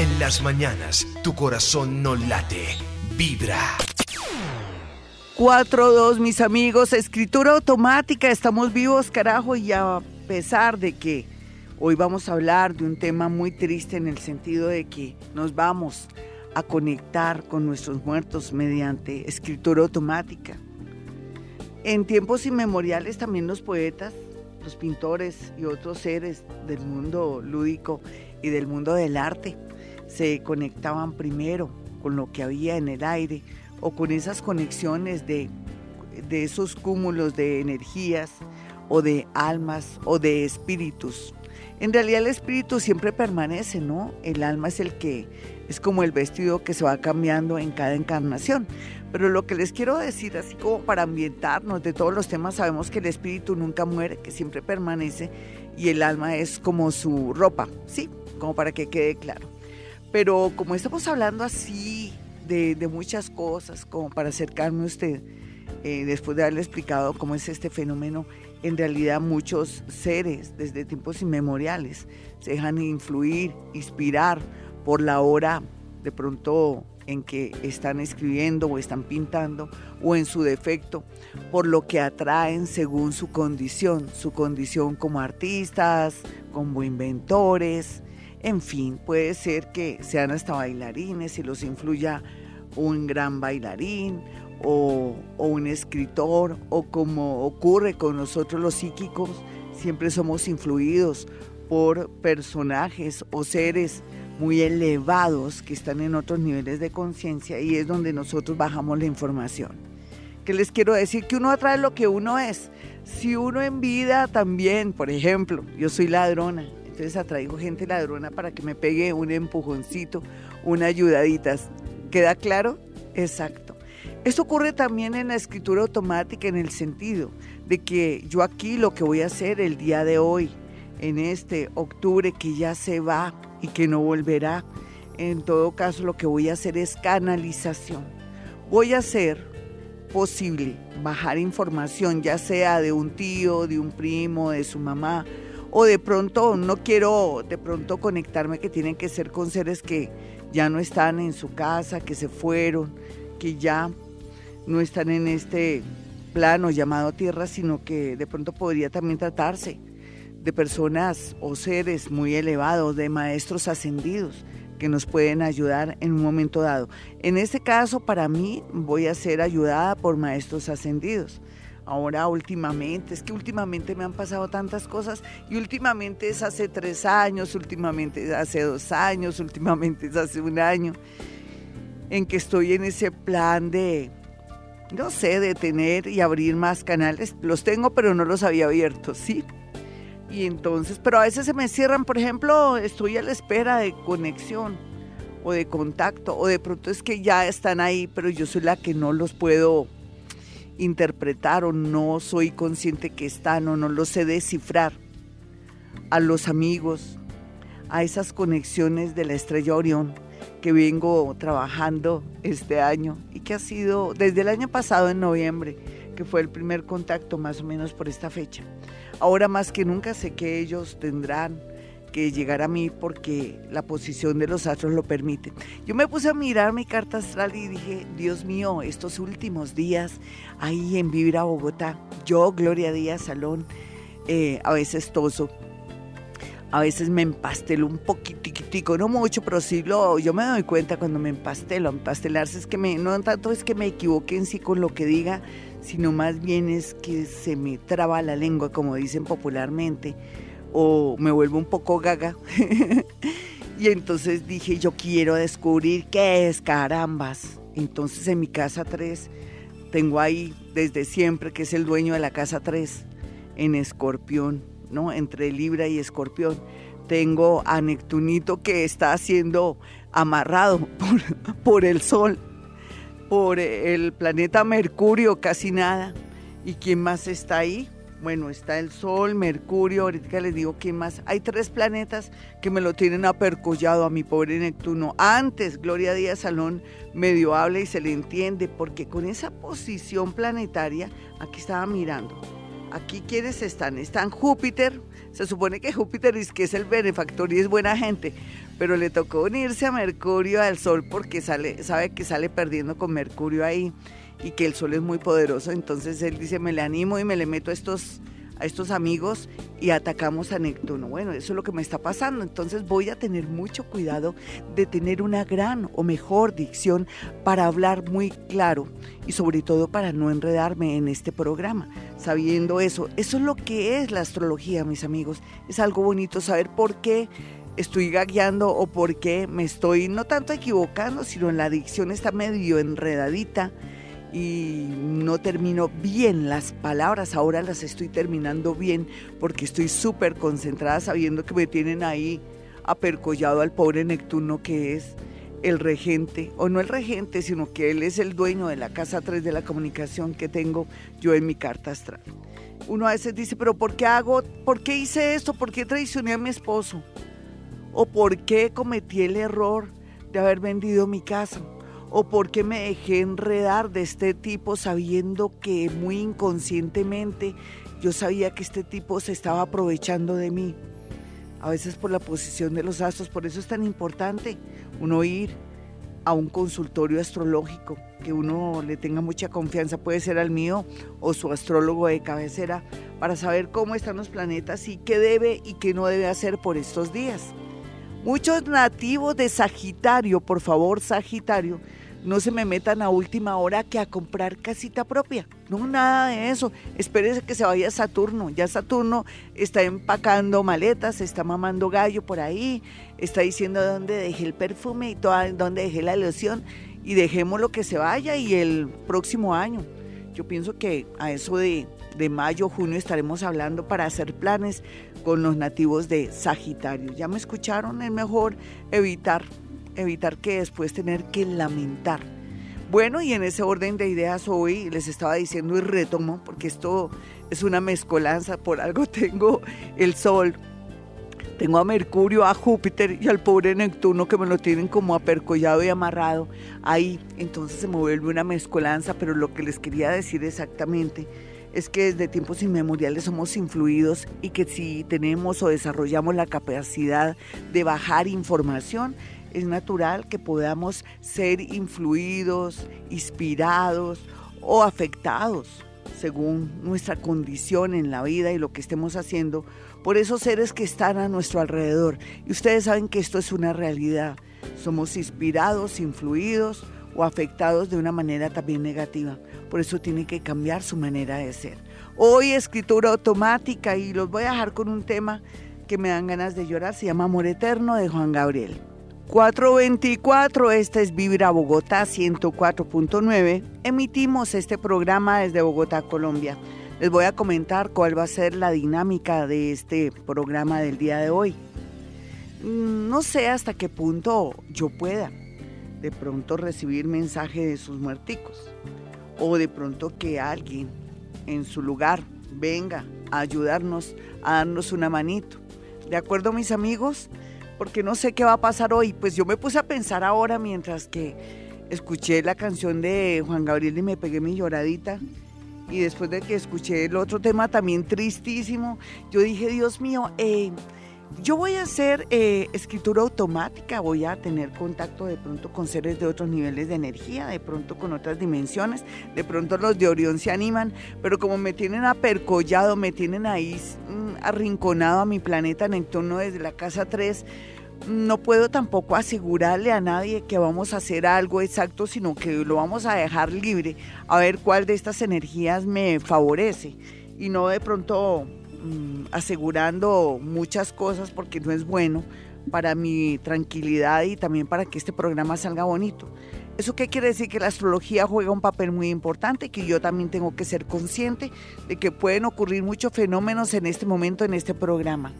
En las mañanas, tu corazón no late, vibra. 4-2, mis amigos, escritura automática, estamos vivos, carajo, y a pesar de que hoy vamos a hablar de un tema muy triste en el sentido de que nos vamos a conectar con nuestros muertos mediante escritura automática. En tiempos inmemoriales también los poetas, los pintores y otros seres del mundo lúdico y del mundo del arte se conectaban primero con lo que había en el aire o con esas conexiones de, de esos cúmulos de energías o de almas o de espíritus. En realidad el espíritu siempre permanece, ¿no? El alma es el que es como el vestido que se va cambiando en cada encarnación. Pero lo que les quiero decir, así como para ambientarnos de todos los temas, sabemos que el espíritu nunca muere, que siempre permanece y el alma es como su ropa, ¿sí? Como para que quede claro. Pero como estamos hablando así de, muchas cosas, como para acercarme a usted, eh, después de haberle explicado cómo es este fenómeno, en realidad muchos seres desde tiempos inmemoriales se dejan influir, inspirar por la hora de pronto en que están escribiendo o están pintando o en su defecto por lo que atraen según su condición, su condición como artistas, como inventores, en fin, puede ser que sean hasta bailarines y los influya un gran bailarín o, un escritor o como ocurre con nosotros los psíquicos, siempre somos influidos por personajes o seres muy elevados que están en otros niveles de conciencia y es donde nosotros bajamos la información. Que les quiero decir que uno atrae lo que uno es. Si uno en vida también, por ejemplo, yo soy ladrona, entonces atraigo gente ladrona para que me pegue un empujoncito, una ayudadita. ¿Queda claro? Exacto. Esto ocurre también en la escritura automática en el sentido de que yo aquí lo que voy a hacer el día de hoy, en este octubre que ya se va y que no volverá, en todo caso lo que voy a hacer es canalización. Voy a hacer posible bajar información, ya sea de un tío, de un primo, de su mamá, o de pronto no quiero de pronto conectarme que tienen que ser con seres que ya no están en su casa, que se fueron, que ya no están en este plano llamado tierra, sino que de pronto podría también tratarse de personas o seres muy elevados, de maestros ascendidos que nos pueden ayudar en un momento dado. En este caso, para mí, voy a ser ayudada por maestros ascendidos. Ahora últimamente, es que últimamente me han pasado tantas cosas y últimamente es hace tres años, últimamente es hace dos años, últimamente es hace un año, en que estoy en ese plan de, no sé, de tener y abrir más canales. Los tengo, pero no los había abierto, ¿sí? Y entonces, pero a veces se me cierran, por ejemplo, estoy a la espera de conexión o de contacto, o de pronto es que ya están ahí, pero yo soy la que no los puedo interpretar o no soy consciente que están o no lo sé descifrar. A los amigos, a esas conexiones de la estrella Orión que vengo trabajando este año y que ha sido desde el año pasado en noviembre, que fue el primer contacto más o menos por esta fecha. Ahora más que nunca sé que ellos tendrán que llegar a mí porque la posición de los astros lo permite. Yo me puse a mirar mi carta astral y dije, Dios mío, estos últimos días ahí en Vibra Bogotá, yo, Gloria Díaz Salón, eh, a veces toso, a veces me empastelo un poquitico, no mucho, pero sí lo, yo me doy cuenta cuando me empastelo. Empastelarse es que me, no tanto es que me equivoque en sí con lo que diga, sino más bien es que se me traba la lengua, como dicen popularmente o me vuelvo un poco gaga. y entonces dije, yo quiero descubrir qué es carambas. Entonces en mi casa 3 tengo ahí desde siempre que es el dueño de la casa 3 en Escorpión, ¿no? Entre Libra y Escorpión. Tengo a Neptunito que está siendo amarrado por, por el Sol, por el planeta Mercurio, casi nada. ¿Y quién más está ahí? Bueno, está el Sol, Mercurio, ahorita les digo quién más. Hay tres planetas que me lo tienen apercollado a mi pobre Neptuno. Antes, Gloria Díaz Salón medio habla y se le entiende, porque con esa posición planetaria, aquí estaba mirando. Aquí quiénes están? Están Júpiter, se supone que Júpiter es que es el benefactor y es buena gente, pero le tocó unirse a Mercurio al Sol porque sale, sabe que sale perdiendo con Mercurio ahí y que el Sol es muy poderoso. Entonces él dice, me le animo y me le meto a estos a estos amigos y atacamos a Neptuno. Bueno, eso es lo que me está pasando. Entonces voy a tener mucho cuidado de tener una gran o mejor dicción para hablar muy claro y sobre todo para no enredarme en este programa. Sabiendo eso, eso es lo que es la astrología, mis amigos. Es algo bonito saber por qué estoy gagueando o por qué me estoy no tanto equivocando, sino en la dicción está medio enredadita y no termino bien las palabras, ahora las estoy terminando bien porque estoy súper concentrada sabiendo que me tienen ahí apercollado al pobre Neptuno que es el regente, o no el regente, sino que él es el dueño de la casa 3 de la comunicación que tengo yo en mi carta astral. Uno a veces dice, pero ¿por qué hago, por qué hice esto? ¿Por qué traicioné a mi esposo? ¿O por qué cometí el error de haber vendido mi casa? O por qué me dejé enredar de este tipo sabiendo que muy inconscientemente yo sabía que este tipo se estaba aprovechando de mí. A veces por la posición de los astros, por eso es tan importante uno ir a un consultorio astrológico, que uno le tenga mucha confianza, puede ser al mío o su astrólogo de cabecera, para saber cómo están los planetas y qué debe y qué no debe hacer por estos días. Muchos nativos de Sagitario, por favor, Sagitario, no se me metan a última hora que a comprar casita propia. No, nada de eso. Espérese que se vaya Saturno. Ya Saturno está empacando maletas, está mamando gallo por ahí, está diciendo dónde dejé el perfume y dónde dejé la loción y dejemos lo que se vaya y el próximo año. Yo pienso que a eso de, de mayo, junio estaremos hablando para hacer planes con los nativos de Sagitario. ¿Ya me escucharon? Es mejor evitar evitar que después tener que lamentar. Bueno, y en ese orden de ideas hoy les estaba diciendo y retomo, porque esto es una mezcolanza, por algo tengo el Sol, tengo a Mercurio, a Júpiter y al pobre Neptuno que me lo tienen como apercollado y amarrado ahí. Entonces se me vuelve una mezcolanza, pero lo que les quería decir exactamente es que desde tiempos inmemoriales somos influidos y que si tenemos o desarrollamos la capacidad de bajar información, es natural que podamos ser influidos, inspirados o afectados según nuestra condición en la vida y lo que estemos haciendo por esos seres que están a nuestro alrededor. Y ustedes saben que esto es una realidad. Somos inspirados, influidos o afectados de una manera también negativa. Por eso tiene que cambiar su manera de ser. Hoy escritura automática y los voy a dejar con un tema que me dan ganas de llorar. Se llama Amor Eterno de Juan Gabriel. 424, esta es Vibra Bogotá 104.9. Emitimos este programa desde Bogotá, Colombia. Les voy a comentar cuál va a ser la dinámica de este programa del día de hoy. Mm, no sé hasta qué punto yo pueda de pronto recibir mensaje de sus muerticos o de pronto que alguien en su lugar venga a ayudarnos, a darnos una manito. ¿De acuerdo, mis amigos? porque no sé qué va a pasar hoy. Pues yo me puse a pensar ahora mientras que escuché la canción de Juan Gabriel y me pegué mi lloradita. Y después de que escuché el otro tema también tristísimo, yo dije, Dios mío, eh, yo voy a hacer eh, escritura automática, voy a tener contacto de pronto con seres de otros niveles de energía, de pronto con otras dimensiones, de pronto los de Orión se animan, pero como me tienen apercollado, me tienen ahí mm, arrinconado a mi planeta Neptuno desde la casa 3, no puedo tampoco asegurarle a nadie que vamos a hacer algo exacto, sino que lo vamos a dejar libre, a ver cuál de estas energías me favorece. Y no de pronto Mm, asegurando muchas cosas porque no es bueno para mi tranquilidad y también para que este programa salga bonito. ¿Eso qué quiere decir? Que la astrología juega un papel muy importante, que yo también tengo que ser consciente de que pueden ocurrir muchos fenómenos en este momento en este programa.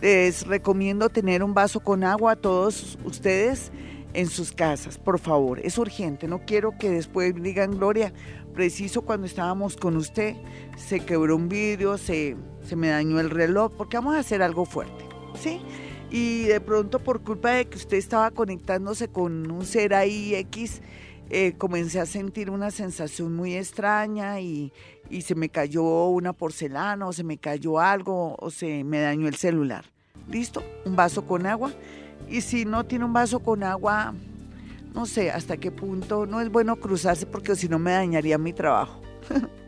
Les recomiendo tener un vaso con agua a todos ustedes en sus casas, por favor. Es urgente, no quiero que después digan, Gloria, preciso cuando estábamos con usted, se quebró un vidrio, se, se me dañó el reloj, porque vamos a hacer algo fuerte, ¿sí? Y de pronto por culpa de que usted estaba conectándose con un ser ahí X, eh, comencé a sentir una sensación muy extraña y, y se me cayó una porcelana o se me cayó algo o se me dañó el celular. ¿Listo? Un vaso con agua Y si no tiene un vaso con agua, no sé hasta qué punto no es bueno cruzarse porque si no me dañaría mi trabajo.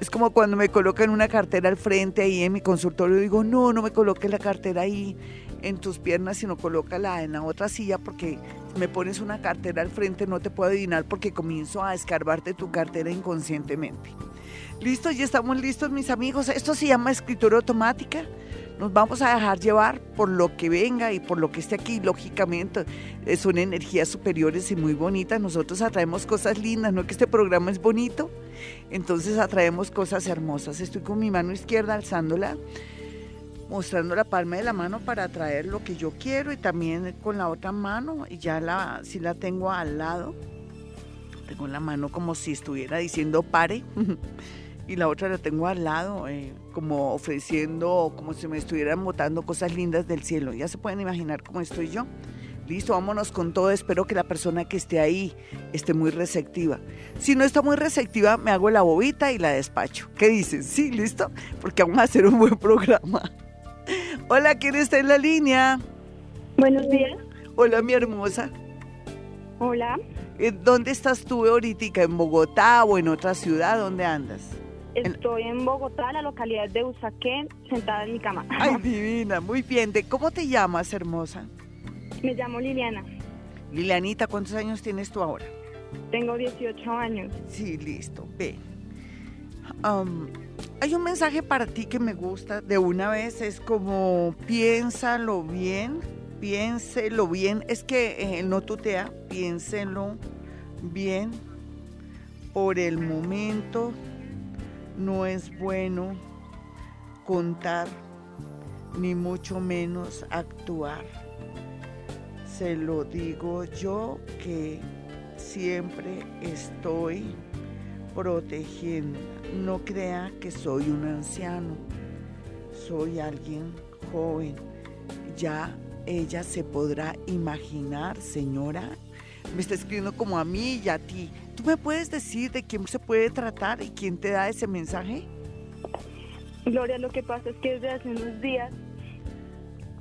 Es como cuando me colocan una cartera al frente ahí en mi consultorio, digo, no, no me coloque la cartera ahí en tus piernas, sino colócala en la otra silla porque me pones una cartera al frente no te puedo adivinar porque comienzo a escarbarte tu cartera inconscientemente. Listo, ya estamos listos mis amigos. Esto se llama escritura automática. Nos vamos a dejar llevar por lo que venga y por lo que esté aquí. Lógicamente, son energías superiores y muy bonitas. Nosotros atraemos cosas lindas, no que este programa es bonito. Entonces atraemos cosas hermosas. Estoy con mi mano izquierda alzándola, mostrando la palma de la mano para atraer lo que yo quiero y también con la otra mano. Y ya la, si la tengo al lado, tengo la mano como si estuviera diciendo pare. y la otra la tengo al lado, eh, como ofreciendo, como si me estuvieran botando cosas lindas del cielo. Ya se pueden imaginar cómo estoy yo. Listo, vámonos con todo. Espero que la persona que esté ahí esté muy receptiva. Si no está muy receptiva, me hago la bobita y la despacho. ¿Qué dicen? Sí, listo, porque vamos a hacer un buen programa. Hola, ¿quién está en la línea? Buenos días. Hola, mi hermosa. Hola. Eh, ¿Dónde estás tú ahorita? ¿En Bogotá o en otra ciudad? ¿Dónde andas? Estoy en Bogotá, la localidad de Usaquén, sentada en mi cama. Ay, divina, muy bien. ¿De cómo te llamas, hermosa? Me llamo Liliana. Lilianita, ¿cuántos años tienes tú ahora? Tengo 18 años. Sí, listo. Ve. hay un mensaje para ti que me gusta de una vez, es como piénsalo bien, piénselo bien, es que eh, no tutea, piénselo bien por el momento no es bueno contar, ni mucho menos actuar. Se lo digo yo que siempre estoy protegiendo. No crea que soy un anciano, soy alguien joven. Ya ella se podrá imaginar, señora, me está escribiendo como a mí y a ti. ¿Tú me puedes decir de quién se puede tratar y quién te da ese mensaje? Gloria, lo que pasa es que desde hace unos días,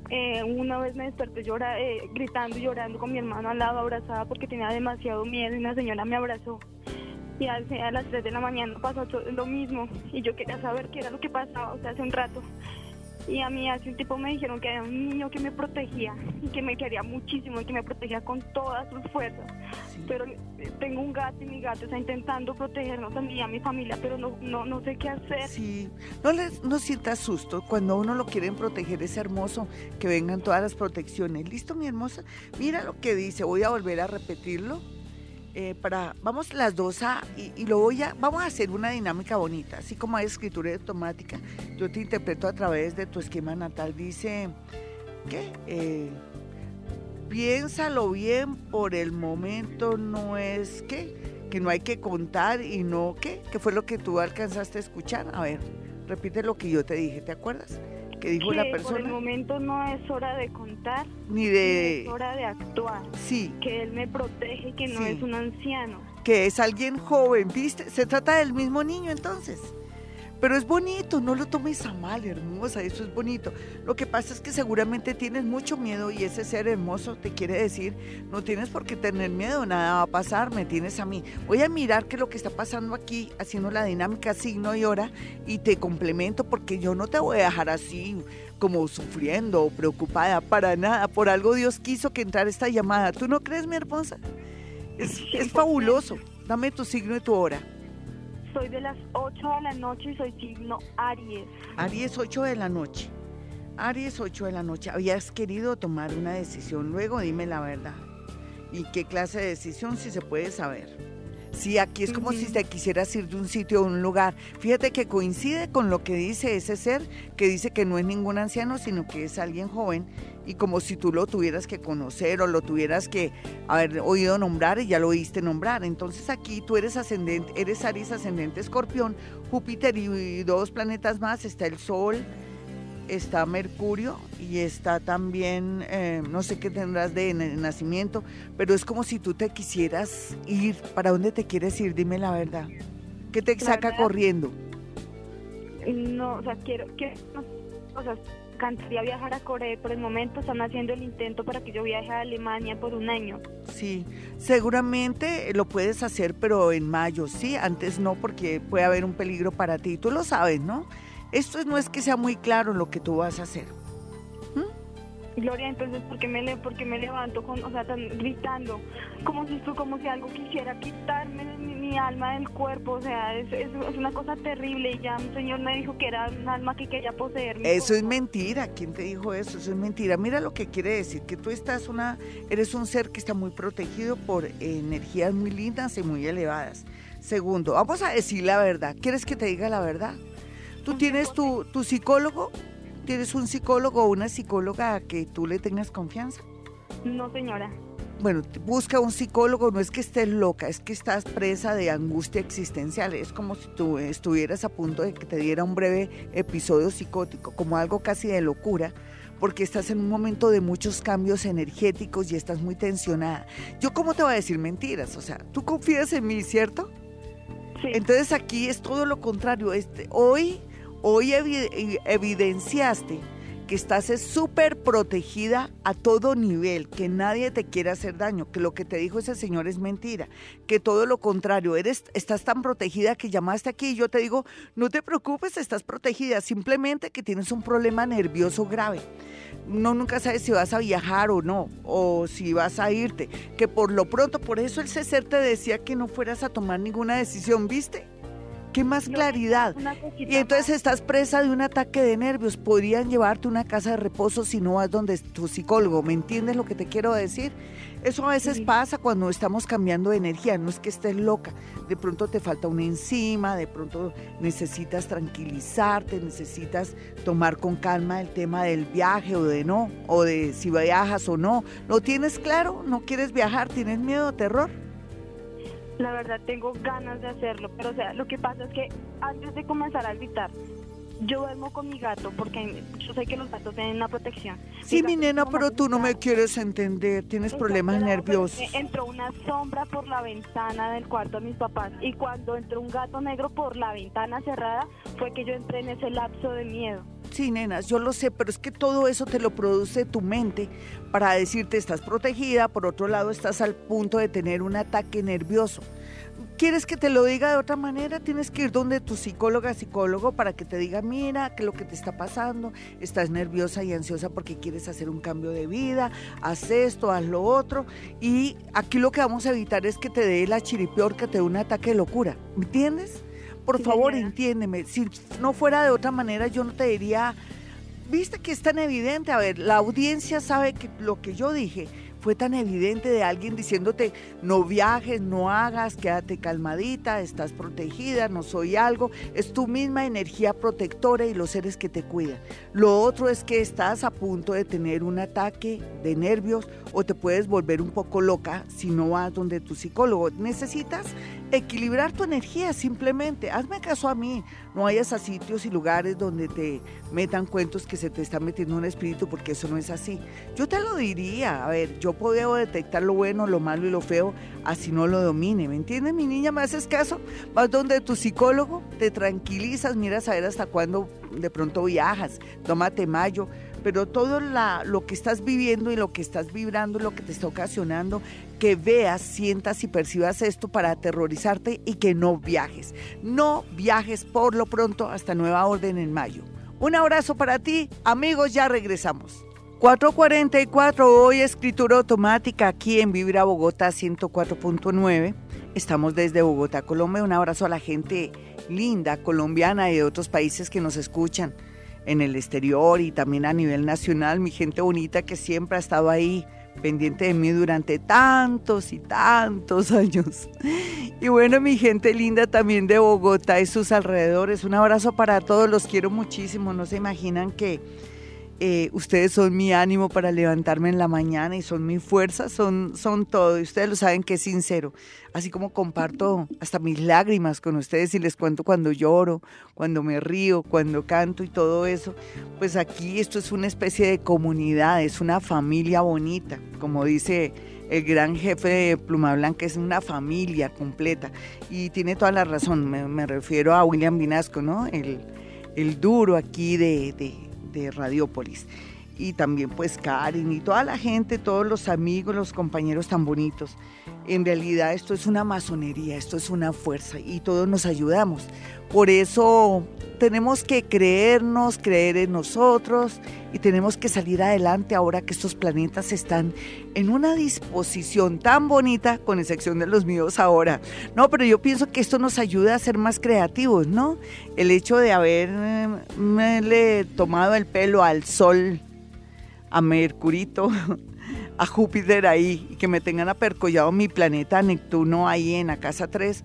eh, una vez me desperté llora, eh, gritando y llorando con mi hermano al lado, abrazada porque tenía demasiado miedo y una señora me abrazó. Y a las 3 de la mañana pasó lo mismo y yo quería saber qué era lo que pasaba, o sea, hace un rato. Y a mí hace un tiempo me dijeron que era un niño que me protegía y que me quería muchísimo y que me protegía con todas sus fuerzas. Pero eh, tengo un gato y mi gato está intentando protegernos a mí y a mi familia, pero no, no, no sé qué hacer. Sí, no, les, no sientas susto. Cuando uno lo quieren proteger es hermoso que vengan todas las protecciones. ¿Listo, mi hermosa? Mira lo que dice, voy a volver a repetirlo eh, para, vamos las dos a, y, lo voy a, vamos a hacer una dinámica bonita, así como hay escritura automática, yo te interpreto a través de tu esquema natal, dice, ¿qué? Eh, piénsalo bien, por el momento no es, ¿qué? Que no hay que contar y no, ¿qué? ¿Qué fue lo que tú alcanzaste a escuchar? A ver, repite lo que yo te dije, ¿te acuerdas? Que dijo la persona. Por el momento no es hora de contar, ni de. es hora de actuar. Sí. Que él me protege, que no es un anciano. Que es alguien joven, ¿viste? Se trata del mismo niño entonces. Pero es bonito, no lo tomes a mal, hermosa, eso es bonito. Lo que pasa es que seguramente tienes mucho miedo y ese ser hermoso te quiere decir, no tienes por qué tener miedo, nada va a pasar, me tienes a mí. Voy a mirar qué es lo que está pasando aquí, haciendo la dinámica signo y hora y te complemento porque yo no te voy a dejar así como sufriendo o preocupada para nada. Por algo Dios quiso que entrara esta llamada. ¿Tú no crees, mi hermosa? Es, es fabuloso. Dame tu signo y tu hora. Soy de las 8 de la noche y soy signo Aries. Aries 8 de la noche. Aries 8 de la noche. ¿Habías querido tomar una decisión luego? Dime la verdad. ¿Y qué clase de decisión si se puede saber? Sí, aquí es como si te quisieras ir de un sitio a un lugar. Fíjate que coincide con lo que dice ese ser, que dice que no es ningún anciano, sino que es alguien joven y como si tú lo tuvieras que conocer o lo tuvieras que haber oído nombrar y ya lo oíste nombrar. Entonces aquí tú eres ascendente, eres Aries ascendente escorpión, Júpiter y, dos planetas más, está el Sol, está Mercurio y está también, eh, no sé qué tendrás de nacimiento, pero es como si tú te quisieras ir. ¿Para dónde te quieres ir? Dime la verdad. ¿Qué te saca corriendo? No, o sea, quiero, que, o sea, encantaría viajar a Corea. Por el momento están haciendo el intento para que yo viaje a Alemania por un año. Sí, seguramente lo puedes hacer, pero en mayo, sí, antes no, porque puede haber un peligro para ti. Tú lo sabes, ¿no? Esto no es que sea muy claro lo que tú vas a hacer. Gloria, entonces, ¿por qué me, me levanto con, o sea, tan, gritando? Como si, como si algo quisiera quitarme mi, alma del cuerpo, o sea, es, es, una cosa terrible y ya un Señor me dijo que era un alma que quería poseerme. Eso es mentira, ¿quién te dijo eso? Eso es mentira. Mira lo que quiere decir, que tú estás una, eres un ser que está muy protegido por energías muy lindas y muy elevadas. Segundo, vamos a decir la verdad. ¿Quieres que te diga la verdad? ¿Tú tienes tu, tu psicólogo? ¿Tienes un psicólogo o una psicóloga a que tú le tengas confianza? No, señora. Bueno, busca un psicólogo, no es que estés loca, es que estás presa de angustia existencial. Es como si tú estuvieras a punto de que te diera un breve episodio psicótico, como algo casi de locura, porque estás en un momento de muchos cambios energéticos y estás muy tensionada. Yo, ¿cómo te voy a decir mentiras? O sea, tú confías en mí, ¿cierto? Sí. Entonces aquí es todo lo contrario. Este, hoy Hoy evidenciaste que estás súper protegida a todo nivel, que nadie te quiere hacer daño, que lo que te dijo ese señor es mentira, que todo lo contrario, eres, estás tan protegida que llamaste aquí y yo te digo, no te preocupes, estás protegida, simplemente que tienes un problema nervioso grave. No nunca sabes si vas a viajar o no, o si vas a irte, que por lo pronto, por eso el César te decía que no fueras a tomar ninguna decisión, ¿viste? ¿Qué más claridad? Y entonces estás presa de un ataque de nervios. Podrían llevarte a una casa de reposo si no vas donde tu psicólogo. ¿Me entiendes lo que te quiero decir? Eso a veces pasa cuando estamos cambiando de energía. No es que estés loca. De pronto te falta una enzima, de pronto necesitas tranquilizarte, necesitas tomar con calma el tema del viaje o de no, o de si viajas o no. ¿Lo tienes claro? ¿No quieres viajar? ¿Tienes miedo o terror? La verdad tengo ganas de hacerlo, pero o sea, lo que pasa es que antes de comenzar a gritar, yo duermo con mi gato porque yo sé que los gatos tienen una protección. Sí, mi, nena, pero tú no me quieres entender, tienes problemas nerviosos. Entró una sombra por la ventana del cuarto de mis papás y cuando entró un gato negro por la ventana cerrada fue que yo entré en ese lapso de miedo. Nenas, yo lo sé, pero es que todo eso te lo produce tu mente para decirte estás protegida, por otro lado estás al punto de tener un ataque nervioso. ¿Quieres que te lo diga de otra manera? Tienes que ir donde tu psicóloga, psicólogo, para que te diga, mira, qué es lo que te está pasando, estás nerviosa y ansiosa porque quieres hacer un cambio de vida, haz esto, haz lo otro. Y aquí lo que vamos a evitar es que te dé la chiripior, que te dé un ataque de locura. ¿Me entiendes? Por favor, entiéndeme. Si no fuera de otra manera, yo no te diría, viste que es tan evidente. A ver, la audiencia sabe que lo que yo dije fue tan evidente de alguien diciéndote, no viajes, no hagas, quédate calmadita, estás protegida, no soy algo. Es tu misma energía protectora y los seres que te cuidan. Lo otro es que estás a punto de tener un ataque de nervios o te puedes volver un poco loca si no vas donde tu psicólogo. Necesitas equilibrar tu energía simplemente. Hazme caso a mí. No vayas a sitios y lugares donde te metan cuentos que se te está metiendo un espíritu porque eso no es así. Yo te lo diría. A ver, yo yo puedo detectar lo bueno, lo malo y lo feo, así no lo domine. ¿Me entiendes, mi niña? ¿Me haces caso? Vas donde tu psicólogo, te tranquilizas, miras a ver hasta cuándo de pronto viajas, tómate mayo, pero todo lo que estás viviendo y lo que estás vibrando, lo que te está ocasionando, que veas, sientas y percibas esto para aterrorizarte y que no viajes. No viajes por lo pronto hasta nueva orden en mayo. Un abrazo para ti, amigos, ya regresamos. 444, hoy escritura automática aquí en Vibra Bogotá 104.9. Estamos desde Bogotá, Colombia. Un abrazo a la gente linda, colombiana y de otros países que nos escuchan en el exterior y también a nivel nacional. Mi gente bonita que siempre ha estado ahí pendiente de mí durante tantos y tantos años. Y bueno, mi gente linda también de Bogotá y sus alrededores. Un abrazo para todos, los quiero muchísimo. No se imaginan que eh, ustedes son mi ánimo para levantarme en la mañana y son mi fuerza, son, son todo. Y ustedes lo saben que es sincero. Así como comparto hasta mis lágrimas con ustedes y les cuento cuando lloro, cuando me río, cuando canto y todo eso. Pues aquí esto es una especie de comunidad, es una familia bonita, como dice el gran jefe de Pluma Blanca es una familia completa y tiene toda la razón, me, refiero a William Vinasco, ¿no? El, el duro aquí de, de Radiópolis y también pues Karen y toda la gente, todos los amigos, los compañeros tan bonitos. En realidad esto es una masonería, esto es una fuerza y todos nos ayudamos. Por eso tenemos que creernos, creer en nosotros y tenemos que salir adelante ahora que estos planetas están en una disposición tan bonita, con excepción de los míos ahora. No, pero yo pienso que esto nos ayuda a ser más creativos, ¿no? El hecho de haberle tomado el pelo al sol a Mercurito, a Júpiter ahí, y que me tengan apercollado mi planeta Neptuno ahí en la casa 3,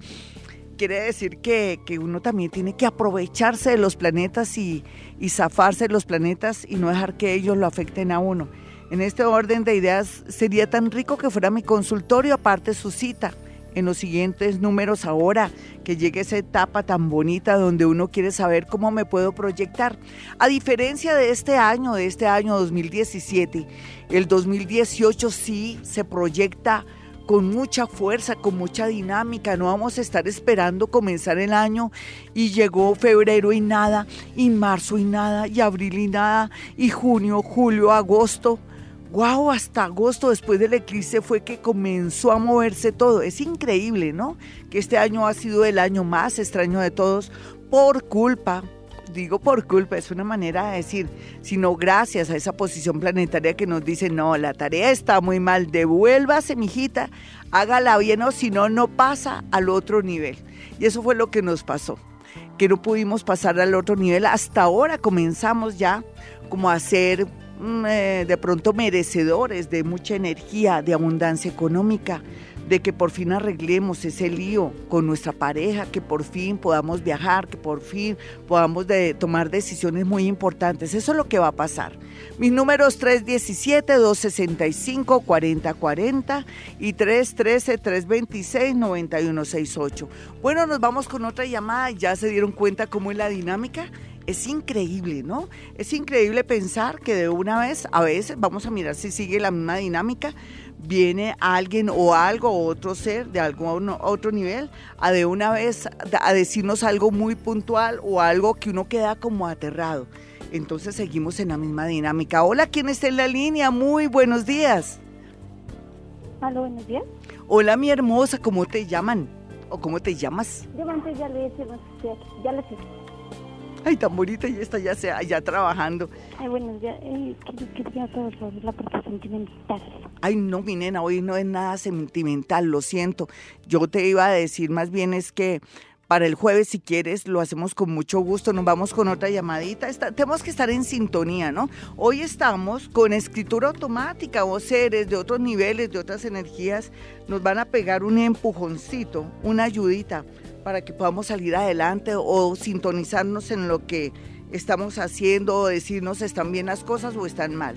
quiere decir que, uno también tiene que aprovecharse de los planetas y, y zafarse de los planetas y no dejar que ellos lo afecten a uno. En este orden de ideas sería tan rico que fuera mi consultorio aparte su cita en los siguientes números ahora, que llegue esa etapa tan bonita donde uno quiere saber cómo me puedo proyectar. A diferencia de este año, de este año 2017, el 2018 sí se proyecta con mucha fuerza, con mucha dinámica. No vamos a estar esperando comenzar el año y llegó febrero y nada, y marzo y nada, y abril y nada, y junio, julio, agosto wow, hasta agosto después del eclipse fue que comenzó a moverse todo. Es increíble, ¿no? Que este año ha sido el año más extraño de todos por culpa, digo por culpa, es una manera de decir, sino gracias a esa posición planetaria que nos dice, no, la tarea está muy mal, devuélvase, mijita, hágala bien o si no, no pasa al otro nivel. Y eso fue lo que nos pasó, que no pudimos pasar al otro nivel. Hasta ahora comenzamos ya como a hacer Mm, eh, de pronto merecedores de mucha energía, de abundancia económica, de que por fin arreglemos ese lío con nuestra pareja, que por fin podamos viajar, que por fin podamos tomar decisiones muy importantes. Eso es lo que va a pasar. Mis números 317-265-4040 y 313-326-9168. Bueno, nos vamos con otra llamada. ¿Ya se dieron cuenta cómo es la dinámica? es increíble, ¿no? Es increíble pensar que de una vez, a veces, vamos a mirar si sigue la misma dinámica, viene alguien o algo, o otro ser de algún otro nivel, a de una vez a decirnos algo muy puntual o algo que uno queda como aterrado. Entonces seguimos en la misma dinámica. Hola, ¿quién está en la línea? Muy buenos días. Hola, buenos días. Hola, mi hermosa, ¿cómo te llaman? ¿O cómo te llamas? Yo antes ya le ya le sé. Ay, tan bonita y está ya, sea, ya trabajando. Ay, bueno, ya eh, quería sobre la parte sentimental. Ay, no, mi nena, hoy no es nada sentimental, lo siento. Yo te iba a decir más bien es que para el jueves, si quieres, lo hacemos con mucho gusto. Nos vamos con otra llamadita. tenemos que estar en sintonía, ¿no? Hoy estamos con escritura automática o seres de otros niveles, de otras energías. Nos van a pegar un empujoncito, una ayudita para que podamos salir adelante o sintonizarnos en lo que estamos haciendo o decirnos están bien las cosas o están mal.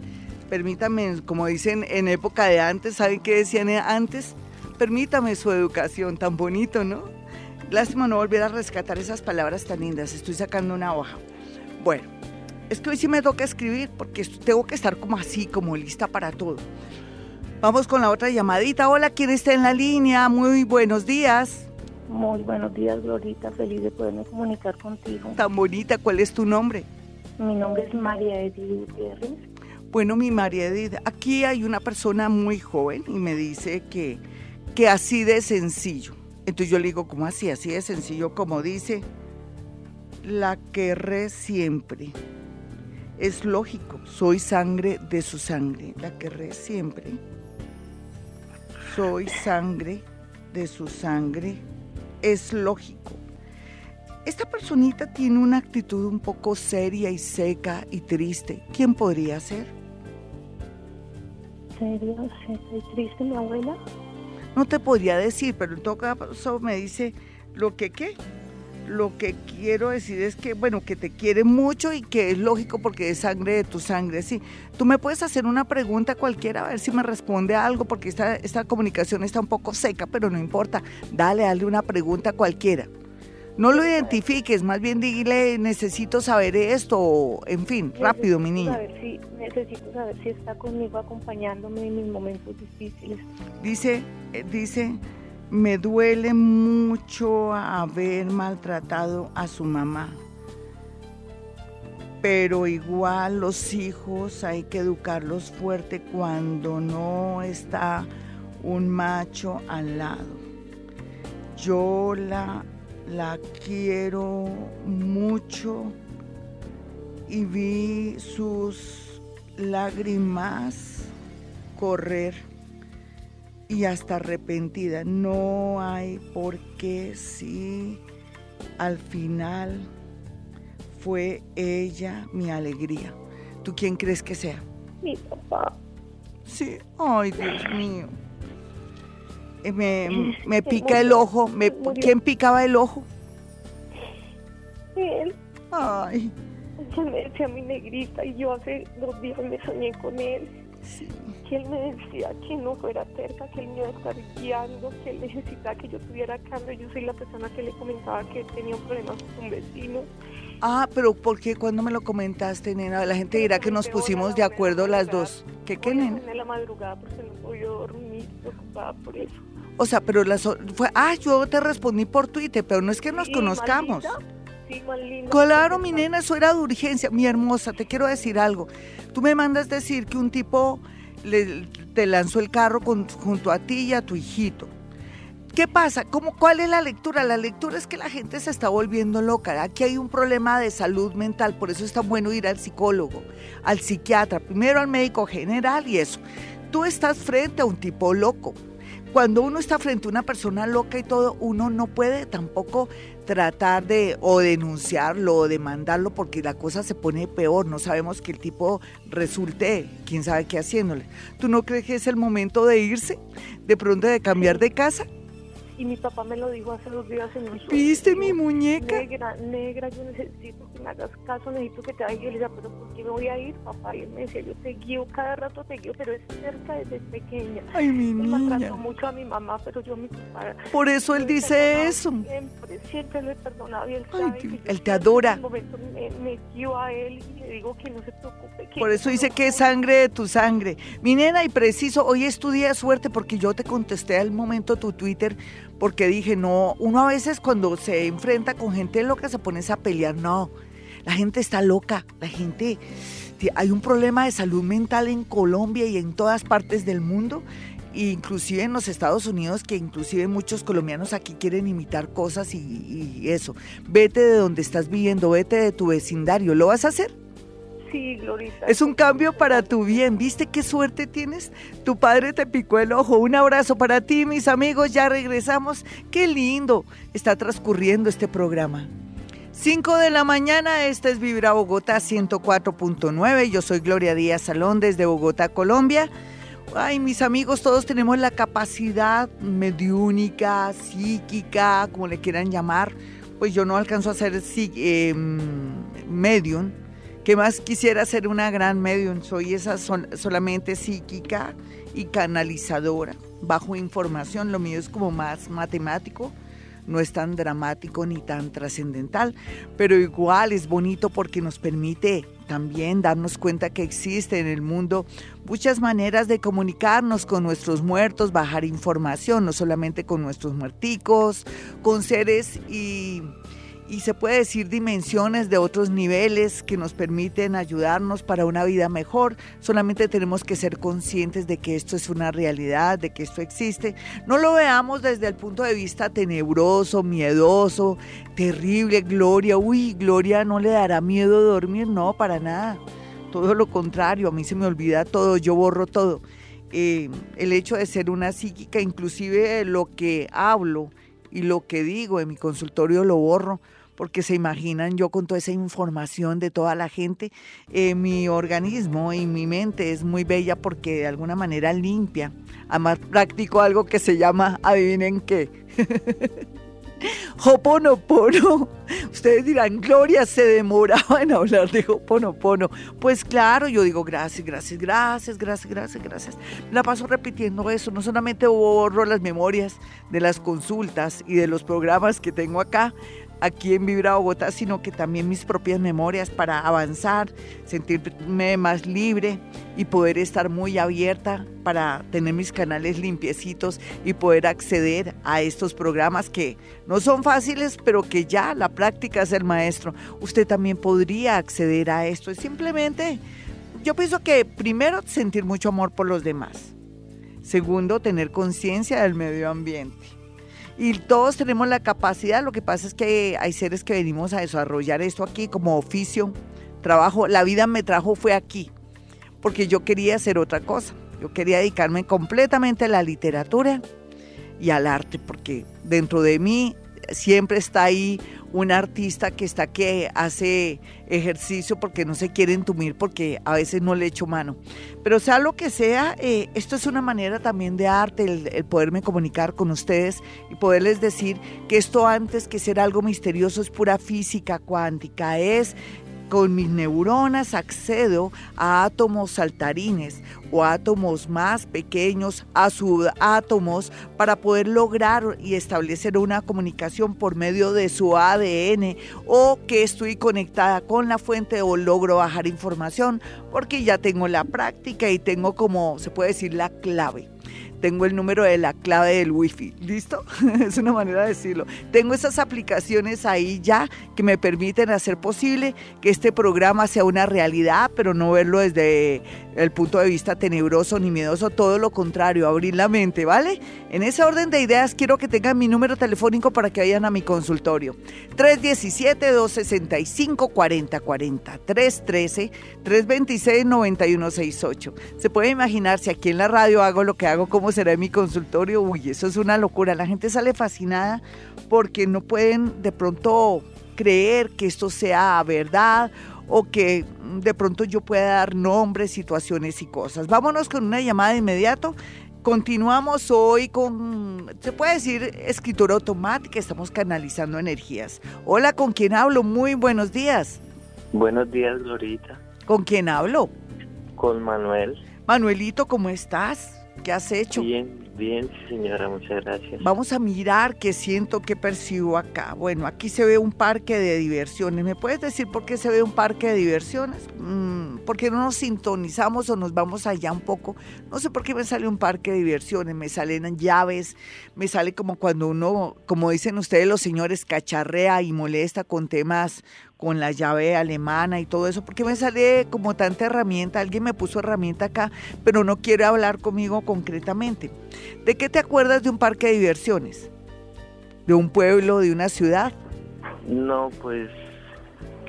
Permítame, como dicen en época de antes, ¿saben qué decían antes? Permítame su educación, tan bonito, ¿no? Lástima no volver a rescatar esas palabras tan lindas. Estoy sacando una hoja. Bueno, es que hoy sí me toca escribir porque tengo que estar como así, como lista para todo. Vamos con la otra llamadita. Hola, ¿quién está en la línea? Muy buenos días. Muy buenos días, Glorita. Feliz de poderme comunicar contigo. Tan bonita. ¿Cuál es tu nombre? Mi nombre es María Edith Gutiérrez. Bueno, mi María Edith, aquí hay una persona muy joven y me dice que, que así de sencillo. Entonces yo le digo, ¿cómo así? Así de sencillo como dice, la querré siempre. Es lógico, soy sangre de su sangre. La querré siempre. Soy sangre de su sangre es lógico. Esta personita tiene una actitud un poco seria y seca y triste. ¿Quién podría ser? ¿Seria, seca y triste mi abuela? No te podría decir, pero en todo caso me dice lo que qué. Lo que quiero decir es que, bueno, que te quiere mucho y que es lógico porque es sangre de tu sangre, sí. Tú me puedes hacer una pregunta cualquiera, a ver si me responde algo, porque esta, esta comunicación está un poco seca, pero no importa. Dale, dale una pregunta cualquiera. No lo identifiques, más bien dile, necesito saber esto, en fin, rápido, mi niña. necesito saber si está conmigo acompañándome en mis momentos difíciles. Dice, eh, dice, me duele mucho haber maltratado a su mamá. pero igual los hijos hay que educarlos fuerte cuando no está un macho al lado. Yo la, la quiero mucho y vi sus lágrimas correr y hasta arrepentida. No hay por qué si al final fue ella mi alegría. ¿Tú quién crees que sea? Mi papá. Sí, ay Dios mío. Eh, me, me pica el ojo. Me, ¿Quién picaba el ojo? Él. Ay. Él me decía mi negrita y yo hace dos días me soñé con él. Sí. Que él me decía que no fuera cerca, que él me iba a estar guiando, que él necesitaba que yo tuviera cambio. Yo soy la persona que le comentaba que tenía un problema con un vecino. Ah, pero ¿por qué cuando me lo comentaste, nena? La gente dirá que nos pusimos de acuerdo las dos. ¿Qué qué, nena? En la madrugada porque no podía dormir, preocupada por eso. O sea, pero las fue, ah, yo te respondí por Twitter, pero no es que nos conozcamos. linda. Sí, más linda. Claro, mi nena, eso era de urgencia. Mi hermosa, te quiero decir algo. Tú me mandas decir que un tipo le- te lanzó el carro junto a ti y a tu hijito. ¿Qué pasa? ¿Cómo, ¿Cuál es la lectura? La lectura es que la gente se está volviendo loca. Aquí hay un problema de salud mental, por eso es tan bueno ir al psicólogo, al psiquiatra, primero al médico general y eso. Tú estás frente a un tipo loco. Cuando uno está frente a una persona loca y todo, uno no puede tampoco tratar de o denunciarlo o demandarlo porque la cosa se pone peor. No sabemos que el tipo resulte, quién sabe qué haciéndole. ¿Tú no crees que es el momento de irse? ¿De pronto de cambiar de casa? Y mi papá me lo dijo hace dos días en un sueño. ¿Viste mi muñeca? Negra, negra, yo necesito que me hagas caso, necesito que te hagas. Yo le decía, pero ¿por qué me voy a ir, papá? Y él me decía, yo te guío, cada rato te guío, pero es cerca desde pequeña. Ay, mi Él niña. maltrató mucho a mi mamá, pero yo a mi papá. Por eso él dice eso. Siempre, siempre lo he perdonado y él Ay, sabe que yo él te adora. En el momento me, me guío a él y le digo que no se preocupe. Que Por eso dice que es sangre de tu sangre. Mi nena, y preciso, hoy es tu día de suerte porque yo te contesté al momento tu Twitter porque dije, no, uno a veces cuando se enfrenta con gente loca se pone a pelear. No, la gente está loca, la gente... Hay un problema de salud mental en Colombia y en todas partes del mundo, inclusive en los Estados Unidos, que inclusive muchos colombianos aquí quieren imitar cosas y, y eso. Vete de donde estás viviendo, vete de tu vecindario. ¿Lo vas a hacer? Sí, Glorita. Es un cambio para tu bien. ¿Viste qué suerte tienes? Tu padre te picó el ojo. Un abrazo para ti, mis amigos. Ya regresamos. Qué lindo está transcurriendo este programa. 5 de la mañana, esta es Vibra Bogotá 104.9. Yo soy Gloria Díaz Salón desde Bogotá, Colombia. Ay, mis amigos, todos tenemos la capacidad mediúnica, psíquica, como le quieran llamar. Pues yo no alcanzo a ser eh, medium. ¿Qué más quisiera ser una gran medium? Soy esa sol- solamente psíquica y canalizadora. Bajo información, lo mío es como más matemático, no es tan dramático ni tan trascendental, pero igual es bonito porque nos permite también darnos cuenta que existe en el mundo muchas maneras de comunicarnos con nuestros muertos, bajar información, no solamente con nuestros muerticos, con seres y y se puede decir dimensiones de otros niveles que nos permiten ayudarnos para una vida mejor. Solamente tenemos que ser conscientes de que esto es una realidad, de que esto existe. No lo veamos desde el punto de vista tenebroso, miedoso, terrible, Gloria. Uy, Gloria no le dará miedo dormir, no, para nada. Todo lo contrario, a mí se me olvida todo, yo borro todo. Eh, el hecho de ser una psíquica, inclusive lo que hablo y lo que digo en mi consultorio lo borro porque se imaginan yo con toda esa información de toda la gente, eh, mi organismo y mi mente es muy bella porque de alguna manera limpia. Además practico algo que se llama, adivinen qué, Hoponopono. Ustedes dirán, Gloria se demoraba en hablar de Hoponopono. Pues claro, yo digo gracias, gracias, gracias, gracias, gracias, gracias. La paso repitiendo eso. No solamente borro las memorias de las consultas y de los programas que tengo acá, aquí en Vibra Bogotá, sino que también mis propias memorias para avanzar, sentirme más libre y poder estar muy abierta para tener mis canales limpiecitos y poder acceder a estos programas que no son fáciles, pero que ya la práctica es el maestro. Usted también podría acceder a esto. Es simplemente, yo pienso que primero sentir mucho amor por los demás. Segundo, tener conciencia del medio ambiente y todos tenemos la capacidad, lo que pasa es que hay seres que venimos a desarrollar esto aquí como oficio, trabajo, la vida me trajo fue aquí, porque yo quería hacer otra cosa, yo quería dedicarme completamente a la literatura y al arte, porque dentro de mí siempre está ahí un artista que está que hace ejercicio porque no se quiere entumir porque a veces no le echo mano. Pero sea lo que sea, eh, esto es una manera también de arte, el, el, poderme comunicar con ustedes y poderles decir que esto antes que ser algo misterioso es pura física cuántica, es con mis neuronas accedo a átomos saltarines o átomos más pequeños, a subátomos, para poder lograr y establecer una comunicación por medio de su ADN o que estoy conectada con la fuente o logro bajar información porque ya tengo la práctica y tengo como se puede decir la clave tengo el número de la clave del wifi. ¿Listo? es una manera de decirlo. Tengo esas aplicaciones ahí ya que me permiten hacer posible que este programa sea una realidad, pero no verlo desde el punto de vista tenebroso ni miedoso, todo lo contrario, abrir la mente, ¿vale? En ese orden de ideas quiero que tengan mi número telefónico para que vayan a mi consultorio. 317-265-4040. 313-326-9168. Se puede imaginar si aquí en la radio hago lo que hago como será en mi consultorio. Uy, eso es una locura. La gente sale fascinada porque no pueden de pronto creer que esto sea verdad o que de pronto yo pueda dar nombres, situaciones y cosas. Vámonos con una llamada de inmediato. Continuamos hoy con, se puede decir, escritura automática, estamos canalizando energías. Hola, ¿con quién hablo? Muy buenos días. Buenos días, Glorita. ¿Con quién hablo? Con Manuel. Manuelito, ¿cómo estás? ¿Qué has hecho? Bien, bien, señora, muchas gracias. Vamos a mirar qué siento, qué percibo acá. Bueno, aquí se ve un parque de diversiones. ¿Me puedes decir por qué se ve un parque de diversiones? Mm, porque no nos sintonizamos o nos vamos allá un poco. No sé por qué me sale un parque de diversiones, me salen llaves, me sale como cuando uno, como dicen ustedes los señores, cacharrea y molesta con temas con la llave alemana y todo eso, porque me sale como tanta herramienta, alguien me puso herramienta acá, pero no quiere hablar conmigo concretamente. ¿De qué te acuerdas de un parque de diversiones? ¿De un pueblo, de una ciudad? No, pues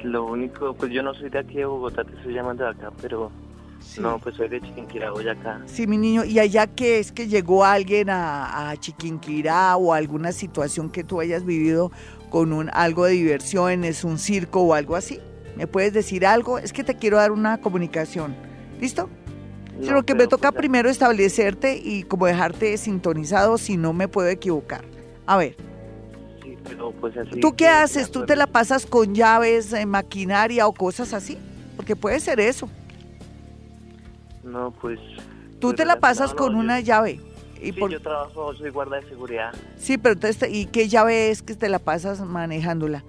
lo único, pues yo no soy de aquí de Bogotá, te estoy llamando de acá, pero no, pues soy de Chiquinquirá, acá. Sí, mi niño, ¿y allá qué es que llegó alguien a, a Chiquinquirá o alguna situación que tú hayas vivido con un, algo de diversión, es un circo o algo así. ¿Me puedes decir algo? Es que te quiero dar una comunicación. ¿Listo? Sino que me toca pues primero establecerte y como dejarte sintonizado si no me puedo equivocar. A ver. Sí, pero pues así ¿Tú qué haces? ¿Tú te la pasas con llaves, en maquinaria o cosas así? Porque puede ser eso. No, pues... Tú te la pasas con una llave. Y sí, yo trabajo, soy guarda de seguridad. Sí, pero entonces, ¿y qué llave es que te la pasas manejándola?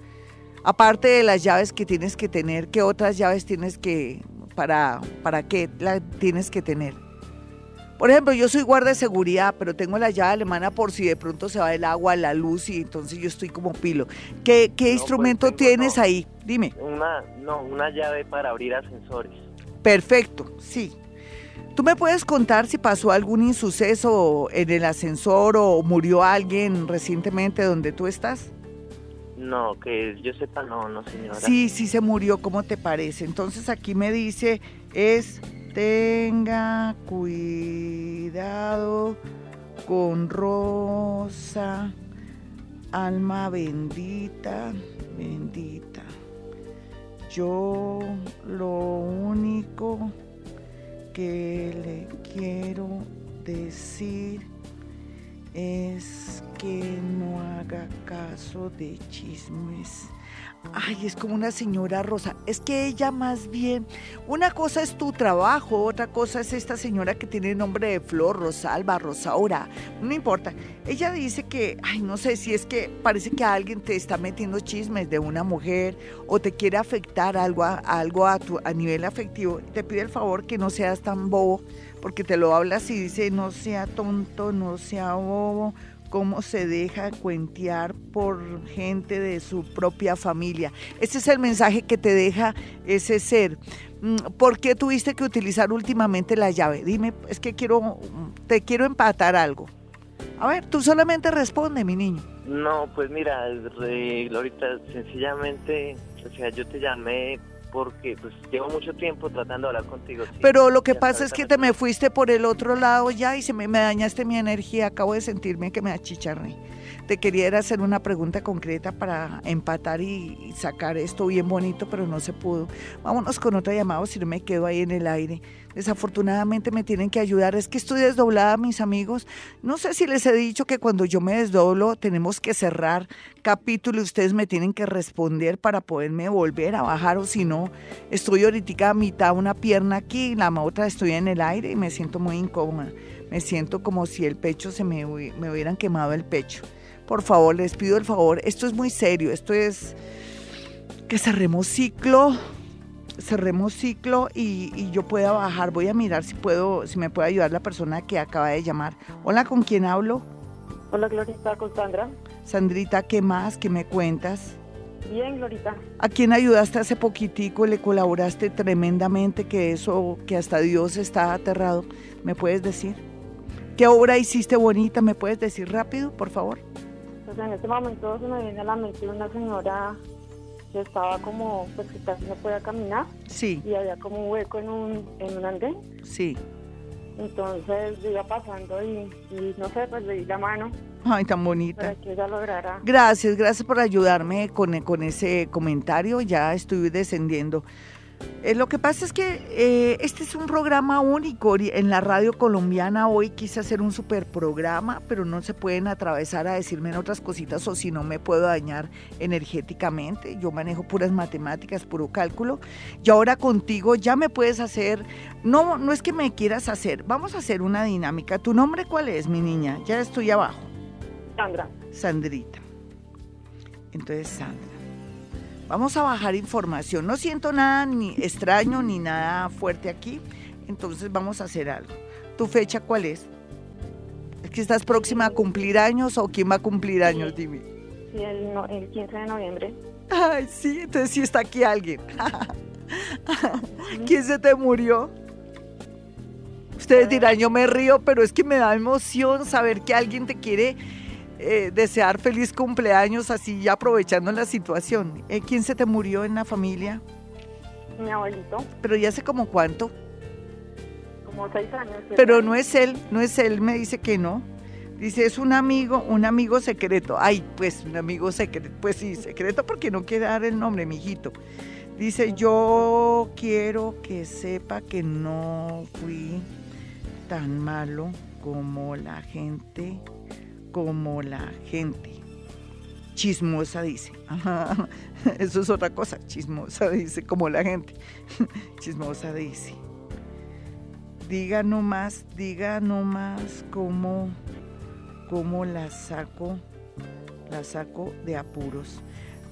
Aparte de las llaves que tienes que tener, ¿qué otras llaves tienes que, para, para qué la tienes que tener? Por ejemplo, yo soy guarda de seguridad, pero tengo la llave alemana por si de pronto se va el agua, la luz y entonces yo estoy como pilo. ¿Qué, qué pues instrumento tienes ahí? Dime. Una, no, una llave para abrir ascensores. Perfecto, sí. ¿Tú me puedes contar si pasó algún insuceso en el ascensor o murió alguien recientemente donde tú estás? No, que yo sepa, no, no, señora. Sí, sí se murió, ¿cómo te parece? Entonces aquí me dice, es, tenga cuidado con Rosa, alma bendita, bendita. Yo lo único que le quiero decir es que no haga caso de chismes. Ay, es como una señora Rosa. Es que ella más bien, una cosa es tu trabajo, otra cosa es esta señora que tiene nombre de Flor, Rosalba, Rosaura, no importa. Ella dice que, ay, no sé si es que parece que alguien te está metiendo chismes de una mujer o te quiere afectar algo a, algo a, tu, a nivel afectivo. Te pide el favor que no seas tan bobo, porque te lo hablas y dice, no sea tonto, no sea bobo cómo se deja cuentear por gente de su propia familia. Ese es el mensaje que te deja ese ser. Mm, ¿Por qué tuviste que utilizar últimamente la llave? Dime, es que quiero, te quiero empatar algo. A ver, tú solamente responde, mi niño. No, pues mira, Glorita, sencillamente, o sea, yo te llamé porque pues llevo mucho tiempo tratando de hablar contigo. Pero lo que pasa es que te me fuiste por el otro lado ya y se me, me dañaste mi energía. Acabo de sentirme que me achicharré. Te quería hacer una pregunta concreta para empatar y, sacar esto bien bonito, pero no se pudo. Vámonos con otra llamada, si no me quedo ahí en el aire. Desafortunadamente me tienen que ayudar. Es que estoy desdoblada, mis amigos. No sé si les he dicho que cuando yo me desdoblo tenemos que cerrar capítulo y ustedes me tienen que responder para poderme volver a bajar o si no, estoy ahorita a mitad una pierna aquí, la otra estoy en el aire y me siento muy incómoda. Me siento como si el pecho se me, me hubieran quemado el pecho. Por favor, les pido el favor, esto es muy serio, esto es que cerremos ciclo, cerremos ciclo y, yo pueda bajar. Voy a mirar si puedo, si me puede ayudar la persona que acaba de llamar. Hola, ¿con quién hablo? Hola, Glorita, con Sandra. Sandrita, ¿qué más? ¿Qué me cuentas? Bien, Glorita. ¿A quién ayudaste hace poquitico? ¿Le colaboraste tremendamente que eso, que hasta Dios está aterrado? ¿Me puedes decir? ¿Qué obra hiciste bonita? ¿Me puedes decir rápido, por favor? Pues en este momento se me viene a la mente una señora que estaba como, pues que casi no podía caminar. Sí. Y había como un hueco en un, en un andén. Sí. Entonces iba pasando y, no sé, pues le di la mano. Ay, tan bonita. Para que ella lograra. Gracias, gracias por ayudarme con, con ese comentario. Ya estoy descendiendo. Eh, lo que pasa es que eh, este es un programa único en la radio colombiana. Hoy quise hacer un super programa, pero no se pueden atravesar a decirme en otras cositas o si no me puedo dañar energéticamente. Yo manejo puras matemáticas, puro cálculo. Y ahora contigo ya me puedes hacer, no, no es que me quieras hacer, vamos a hacer una dinámica. ¿Tu nombre cuál es, mi niña? Ya estoy abajo. Sandra. Sandrita. Entonces, Sandra. Vamos a bajar información. No siento nada ni extraño ni nada fuerte aquí. Entonces vamos a hacer algo. ¿Tu fecha cuál es? ¿Es que estás próxima a cumplir años o quién va a cumplir años? Dime. Sí, el, 15 de noviembre. Ay, sí, entonces sí está aquí alguien. ¿Quién se te murió? Ustedes dirán, yo me río, pero es que me da emoción saber que alguien te quiere eh, desear feliz cumpleaños así aprovechando la situación. Eh, ¿Quién se te murió en la familia? Mi abuelito. Pero ya sé como cuánto. Como seis años. Pero no es él, no es él, me dice que no. Dice, es un amigo, un amigo secreto. Ay, pues un amigo secreto. Pues sí, secreto porque no quiere dar el nombre, mijito. Dice, yo quiero que sepa que no fui tan malo como la gente como la gente. Chismosa dice. Eso es otra cosa. Chismosa dice, como la gente. Chismosa dice. Diga nomás, diga nomás cómo, cómo la saco, la saco de apuros.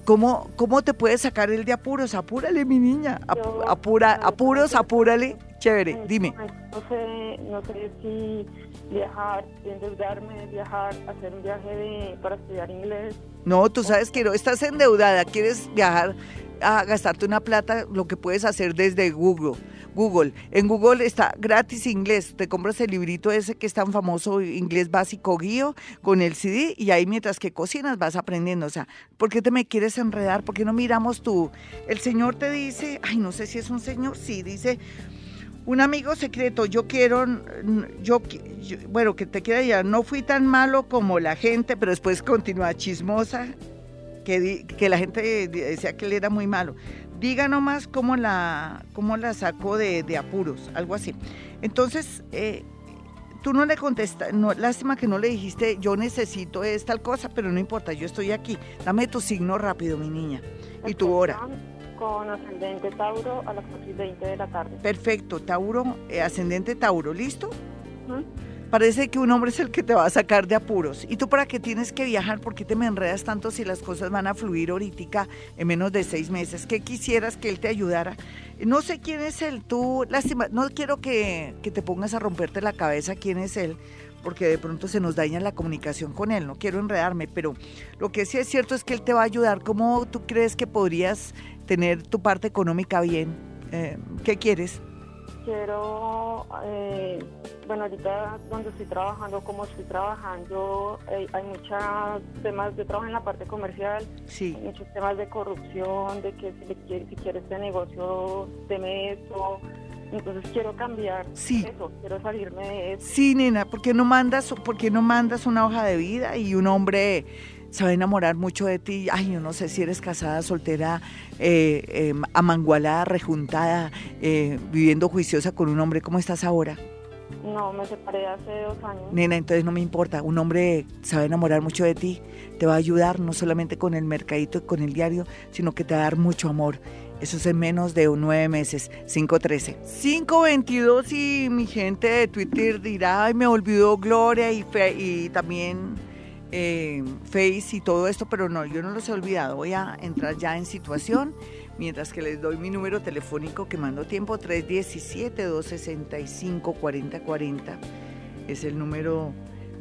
¿Cómo, ¿Cómo te puedes sacar el de apuros? Apúrale, mi niña. apura, apuros, apúrale. Chévere, dime. No sé, no sé si viajar, endeudarme, viajar, hacer un viaje de, para estudiar inglés. No, tú sabes que no estás endeudada, quieres viajar a gastarte una plata, lo que puedes hacer desde Google. Google. En Google está gratis inglés. Te compras el librito ese que es tan famoso, inglés básico guío, con el CD y ahí mientras que cocinas vas aprendiendo. O sea, ¿por qué te me quieres enredar? ¿Por qué no miramos tú? El Señor te dice, ay, no sé si es un Señor, sí, dice, un amigo secreto, yo quiero, yo, bueno, que te queda ya, no fui tan malo como la gente, pero después continúa chismosa, que, que la gente decía que él era muy malo. Diga nomás cómo la, cómo la sacó de, apuros, algo así. Entonces, eh, tú no le contestas, no, lástima que no le dijiste, yo necesito es tal cosa, pero no importa, yo estoy aquí. Dame tu signo rápido, mi niña, y tu hora. Con ascendente Tauro a las 4 y 20 de la tarde. Perfecto, Tauro, eh, ascendente Tauro, ¿listo? Parece que un hombre es el que te va a sacar de apuros. ¿Y tú para qué tienes que viajar? ¿Por qué te me enredas tanto si las cosas van a fluir ahorita en menos de seis meses? ¿Qué quisieras que él te ayudara? No sé quién es él, tú, lástima, no quiero que, que te pongas a romperte la cabeza quién es él, porque de pronto se nos daña la comunicación con él, no quiero enredarme, pero lo que sí es cierto es que él te va a ayudar. ¿Cómo tú crees que podrías tener tu parte económica bien? Eh, ¿Qué quieres? quiero, eh, bueno, ahorita donde estoy trabajando, como estoy trabajando, eh, hay muchos temas, yo trabajo en la parte comercial, sí. muchos temas de corrupción, de que si, quiere, si quieres este negocio, deme eso. Entonces quiero cambiar sí. eso, quiero salirme de eso. Sí, nena, ¿por qué no mandas, por qué no mandas una hoja de vida y un hombre se va a enamorar mucho de ti. Ay, yo no sé si eres casada, soltera, eh, eh, amangualada, rejuntada, eh, viviendo juiciosa con un hombre. ¿Cómo estás ahora? No, me separé hace dos años. Nena, entonces no me importa. Un hombre se va a enamorar mucho de ti. Te va a ayudar no solamente con el mercadito y con el diario, sino que te va a dar mucho amor. Eso es en menos de nueve meses, 5.13. 5.22 y mi gente de Twitter dirá, ay, me olvidó Gloria y, y también eh, Face y todo esto, pero no, yo no los he olvidado. Voy a entrar ya en situación mientras que les doy mi número telefónico que mando tiempo 317-265-4040. Es el número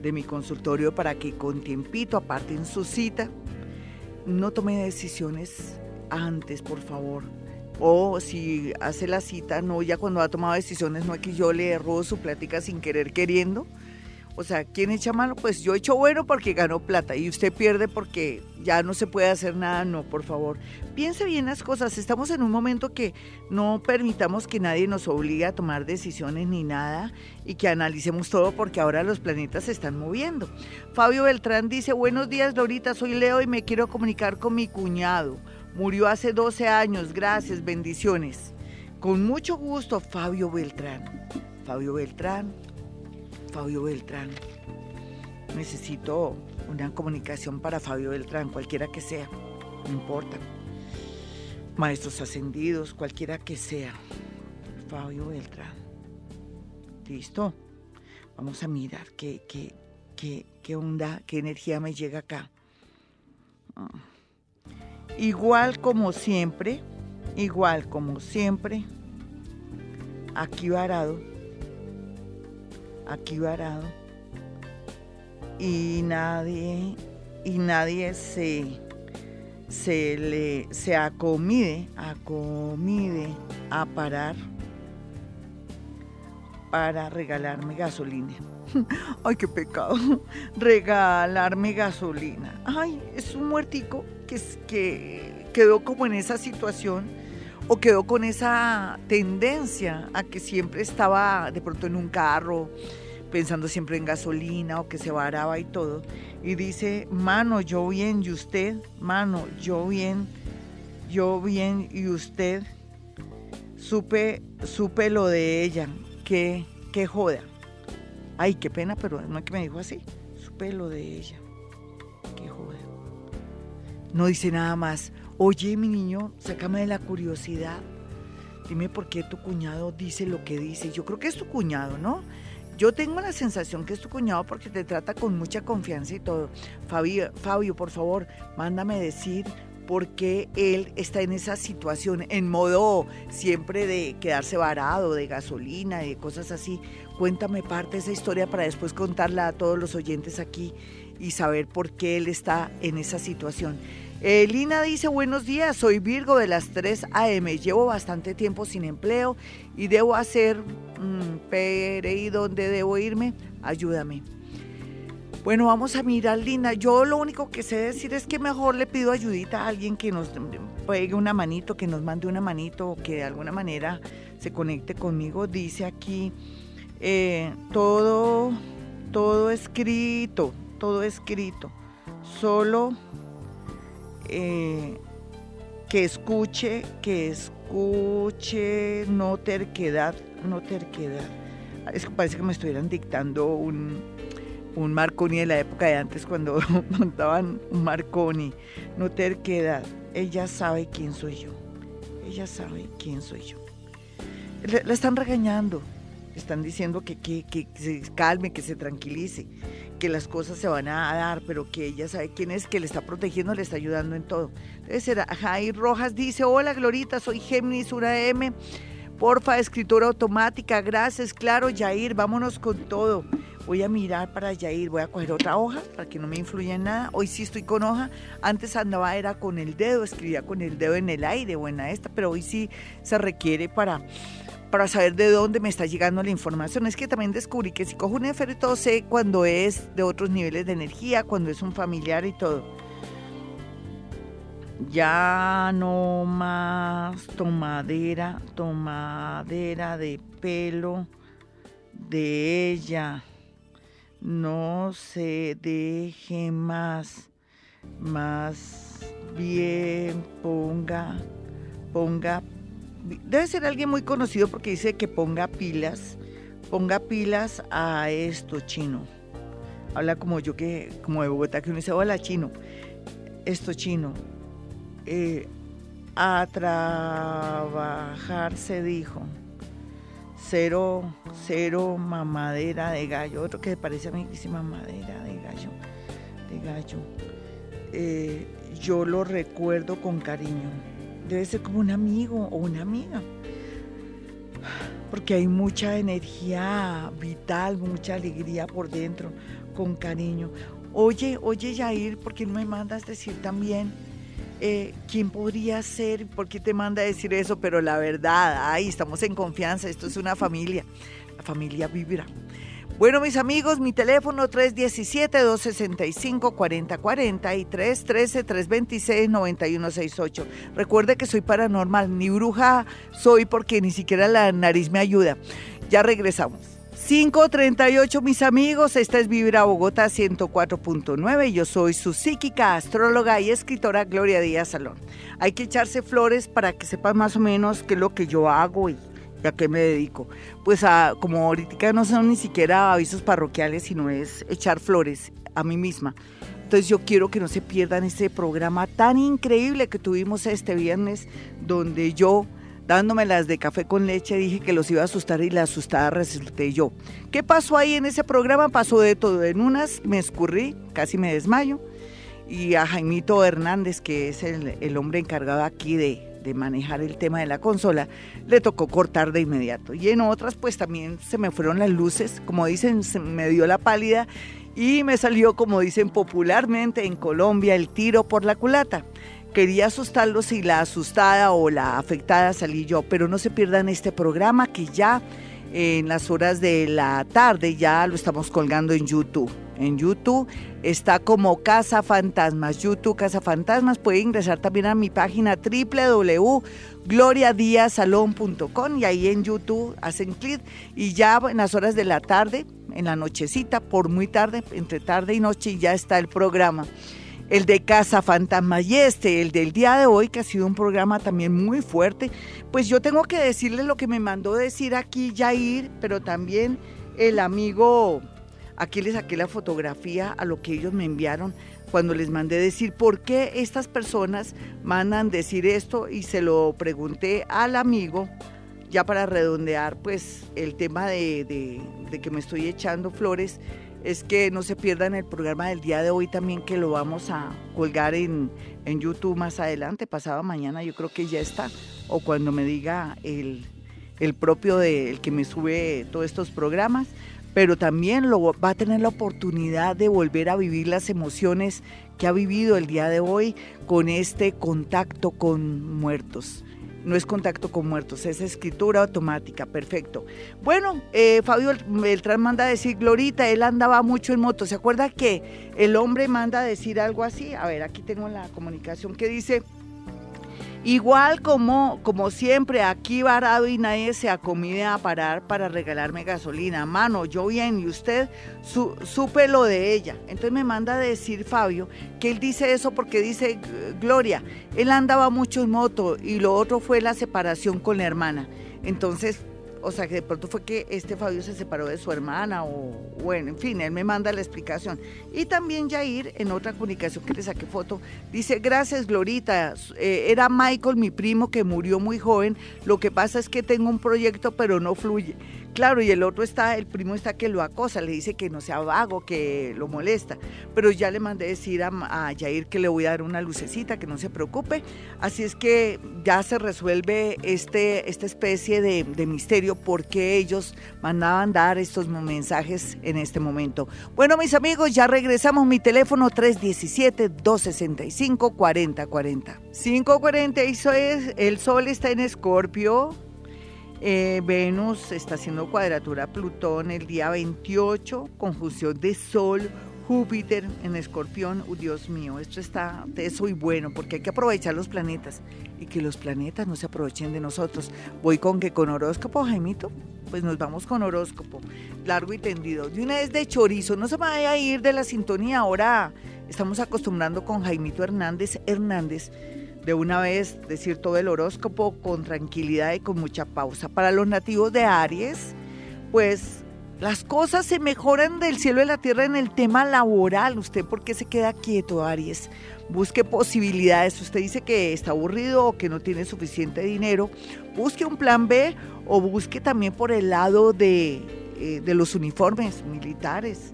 de mi consultorio para que con tiempito aparten su cita. No tome decisiones antes, por favor. O si hace la cita, no, ya cuando ha tomado decisiones, no es que yo le robo su plática sin querer queriendo o sea, ¿quién echa mano? Pues yo echo bueno porque ganó plata y usted pierde porque ya no se puede hacer nada. No, por favor. Piense bien las cosas. Estamos en un momento que no permitamos que nadie nos obligue a tomar decisiones ni nada y que analicemos todo porque ahora los planetas se están moviendo. Fabio Beltrán dice, buenos días Lorita, soy Leo y me quiero comunicar con mi cuñado. Murió hace 12 años. Gracias, bendiciones. Con mucho gusto, Fabio Beltrán. Fabio Beltrán, Fabio Beltrán. Necesito una comunicación para Fabio Beltrán, cualquiera que sea, no importa. Maestros ascendidos, cualquiera que sea. Fabio Beltrán. ¿Listo? Vamos a mirar qué, qué, qué, qué onda, qué energía me llega acá. Igual como siempre, igual como siempre, aquí varado aquí varado y nadie y nadie se se le se acomide acomide a parar para regalarme gasolina. Ay, qué pecado. Regalarme gasolina. Ay, es un muertico que, que quedó como en esa situación o quedó con esa tendencia a que siempre estaba de pronto en un carro pensando siempre en gasolina o que se varaba y todo. Y dice, mano, yo bien y usted, mano, yo bien, yo bien y usted, supe, supe lo de ella, que, que joda. Ay, qué pena, pero no que me dijo así, supe lo de ella, que joda. No dice nada más. Oye, mi niño, sácame de la curiosidad. Dime por qué tu cuñado dice lo que dice. Yo creo que es tu cuñado, ¿no? Yo tengo la sensación que es tu cuñado porque te trata con mucha confianza y todo. Fabio, Fabio, por favor, mándame decir por qué él está en esa situación, en modo siempre de quedarse varado, de gasolina, de cosas así. Cuéntame parte de esa historia para después contarla a todos los oyentes aquí y saber por qué él está en esa situación. Eh, Lina dice, buenos días, soy Virgo de las 3 a.m. Llevo bastante tiempo sin empleo y debo hacer, mmm, ¿y dónde debo irme? Ayúdame. Bueno, vamos a mirar, Lina. Yo lo único que sé decir es que mejor le pido ayudita a alguien que nos pegue una manito, que nos mande una manito, que de alguna manera se conecte conmigo. Dice aquí, eh, todo, todo escrito, todo escrito. Solo eh, que escuche, que escuche, no terquedad, no terquedad. Es que parece que me estuvieran dictando un, un Marconi de la época de antes cuando montaban un Marconi. No terquedad. Ella sabe quién soy yo. Ella sabe quién soy yo. La están regañando. Están diciendo que, que, que, se calme, que se tranquilice, que las cosas se van a dar, pero que ella sabe quién es, que le está protegiendo, le está ayudando en todo. Entonces, Jair Rojas dice, hola Glorita, soy Géminis una M. Porfa, escritura automática, gracias, claro, Jair, vámonos con todo. Voy a mirar para Yair, voy a coger otra hoja para que no me influya en nada. Hoy sí estoy con hoja. Antes andaba era con el dedo, escribía con el dedo en el aire, buena esta, pero hoy sí se requiere para para saber de dónde me está llegando la información. Es que también descubrí que si cojo un todo sé cuando es de otros niveles de energía, cuando es un familiar y todo. Ya no más tomadera, tomadera de pelo de ella no se deje más, más bien ponga, ponga, debe ser alguien muy conocido porque dice que ponga pilas, ponga pilas a esto chino. Habla como yo que, como de Bogotá, que uno dice, hola chino, esto chino. Eh, a trabajar se dijo cero, cero mamadera de gallo, otro que parece a mí que dice mamadera de gallo, de gallo. Eh, yo lo recuerdo con cariño. Debe ser como un amigo o una amiga. Porque hay mucha energía vital, mucha alegría por dentro, con cariño. Oye, oye Yair, ¿por qué no me mandas decir también? Eh, ¿quién podría ser? ¿Por qué te manda a decir eso? Pero la verdad, ay, estamos en confianza, esto es una familia, la familia vibra. Bueno, mis amigos, mi teléfono 317-265-4040 y 313-326-9168. Recuerde que soy paranormal, ni bruja soy porque ni siquiera la nariz me ayuda. Ya regresamos. 538, mis amigos, esta es Vibra Bogotá 104.9. Yo soy su psíquica, astróloga y escritora Gloria Díaz Salón. Hay que echarse flores para que sepan más o menos qué es lo que yo hago y a qué me dedico. Pues a, como ahorita no son ni siquiera avisos parroquiales, sino es echar flores a mí misma. Entonces yo quiero que no se pierdan este programa tan increíble que tuvimos este viernes, donde yo dándome las de café con leche, dije que los iba a asustar y la asustada resulté yo. ¿Qué pasó ahí en ese programa? Pasó de todo. En unas me escurrí, casi me desmayo, y a Jaimito Hernández, que es el, hombre encargado aquí de, manejar el tema de la consola, le tocó cortar de inmediato. Y en otras, pues también se me fueron las luces, como dicen, se me dio la pálida y me salió, como dicen popularmente en Colombia, el tiro por la culata quería asustarlos y la asustada o la afectada salí yo, pero no se pierdan este programa que ya en las horas de la tarde ya lo estamos colgando en YouTube. En YouTube está como Casa Fantasmas, YouTube Casa Fantasmas. Puede ingresar también a mi página www.gloriadiasalón.com y ahí en YouTube hacen clic y ya en las horas de la tarde, en la nochecita, por muy tarde, entre tarde y noche ya está el programa el de Casa Fantasma. Y este, el del día de hoy, que ha sido un programa también muy fuerte, pues yo tengo que decirles lo que me mandó decir aquí Jair, pero también el amigo, aquí les saqué la fotografía a lo que ellos me enviaron cuando les mandé decir por qué estas personas mandan decir esto y se lo pregunté al amigo, ya para redondear pues el tema de, de que me estoy echando flores es que no se pierdan el programa del día de hoy también que lo vamos a colgar en, YouTube más adelante, pasado mañana yo creo que ya está, o cuando me diga el, propio de, el que me sube todos estos programas, pero también lo, va a tener la oportunidad de volver a vivir las emociones que ha vivido el día de hoy con este contacto con muertos no es contacto con muertos, es escritura automática, perfecto. Bueno, eh, Fabio Beltrán manda a decir, Glorita, él andaba mucho en moto, ¿se acuerda que el hombre manda a decir algo así? A ver, aquí tengo la comunicación que dice, Igual como, como siempre, aquí varado y nadie se acomide a parar para regalarme gasolina. Mano, yo bien, y usted supe lo de ella. Entonces me manda a decir Fabio que él dice eso porque dice, Gloria, él andaba mucho en moto y lo otro fue la separación con la hermana. Entonces, o sea, que de pronto fue que este Fabio se separó de su hermana o bueno, en fin, él me manda la explicación. Y también Jair, en otra comunicación que le saqué foto, dice, gracias Glorita, eh, era Michael, mi primo, que murió muy joven, lo que pasa es que tengo un proyecto pero no fluye. Claro, y el otro está, el primo está que lo acosa, le dice que no sea vago, que lo molesta. Pero ya le mandé decir a, a Jair que le voy a dar una lucecita, que no se preocupe. Así es que ya se resuelve este, esta especie de, de misterio porque ellos mandaban dar estos mensajes en este momento. Bueno, mis amigos, ya regresamos. Mi teléfono 317-265-4040. 546, el sol está en Escorpio. Eh, Venus está haciendo cuadratura a Plutón el día 28, conjunción de Sol, Júpiter en Escorpión. Uh, Dios mío, esto está eso y bueno, porque hay que aprovechar los planetas y que los planetas no se aprovechen de nosotros. Voy con que con horóscopo, Jaimito, pues nos vamos con horóscopo, largo y tendido. De una vez de chorizo, no se vaya a ir de la sintonía. Ahora estamos acostumbrando con Jaimito Hernández Hernández de una vez decir todo el horóscopo con tranquilidad y con mucha pausa. Para los nativos de Aries, pues las cosas se mejoran del cielo y la tierra en el tema laboral. ¿Usted por qué se queda quieto, Aries? Busque posibilidades. Usted dice que está aburrido o que no tiene suficiente dinero. Busque un plan B o busque también por el lado de, eh, de los uniformes militares,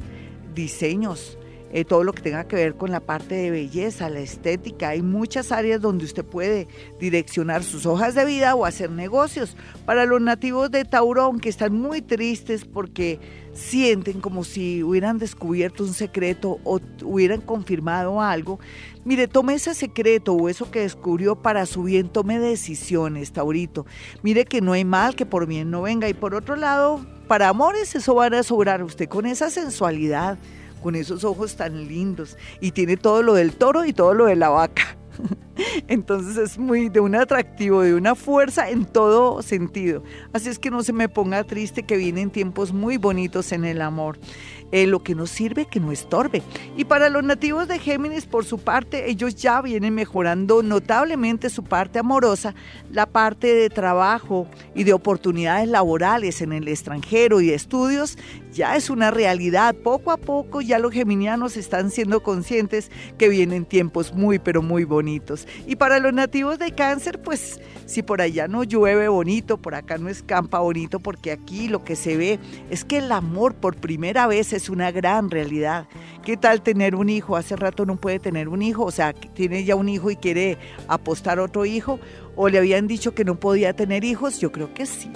diseños eh, todo lo que tenga que ver con la parte de belleza, la estética. Hay muchas áreas donde usted puede direccionar sus hojas de vida o hacer negocios. Para los nativos de Taurón, que están muy tristes porque sienten como si hubieran descubierto un secreto o hubieran confirmado algo, mire, tome ese secreto o eso que descubrió para su bien, tome decisiones, Taurito. Mire que no hay mal que por bien no venga. Y por otro lado, para amores, eso van a sobrar usted con esa sensualidad con esos ojos tan lindos y tiene todo lo del toro y todo lo de la vaca. Entonces es muy de un atractivo, de una fuerza en todo sentido. Así es que no se me ponga triste que vienen tiempos muy bonitos en el amor. Eh, lo que nos sirve que no estorbe. Y para los nativos de Géminis, por su parte, ellos ya vienen mejorando notablemente su parte amorosa, la parte de trabajo y de oportunidades laborales en el extranjero y de estudios, ya es una realidad. Poco a poco ya los geminianos están siendo conscientes que vienen tiempos muy, pero muy bonitos. Y para los nativos de cáncer, pues si por allá no llueve bonito, por acá no escampa bonito, porque aquí lo que se ve es que el amor por primera vez es una gran realidad. ¿Qué tal tener un hijo? Hace rato no puede tener un hijo, o sea, tiene ya un hijo y quiere apostar otro hijo, o le habían dicho que no podía tener hijos, yo creo que sí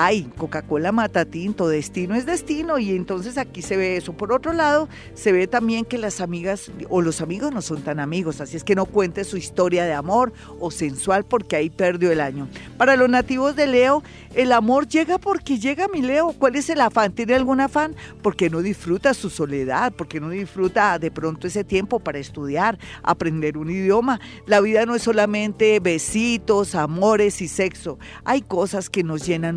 ay, Coca-Cola mata tinto, destino es destino y entonces aquí se ve eso. Por otro lado, se ve también que las amigas o los amigos no son tan amigos, así es que no cuente su historia de amor o sensual porque ahí perdió el año. Para los nativos de Leo, el amor llega porque llega mi Leo. ¿Cuál es el afán? ¿Tiene algún afán? Porque no disfruta su soledad, porque no disfruta de pronto ese tiempo para estudiar, aprender un idioma. La vida no es solamente besitos, amores y sexo. Hay cosas que nos llenan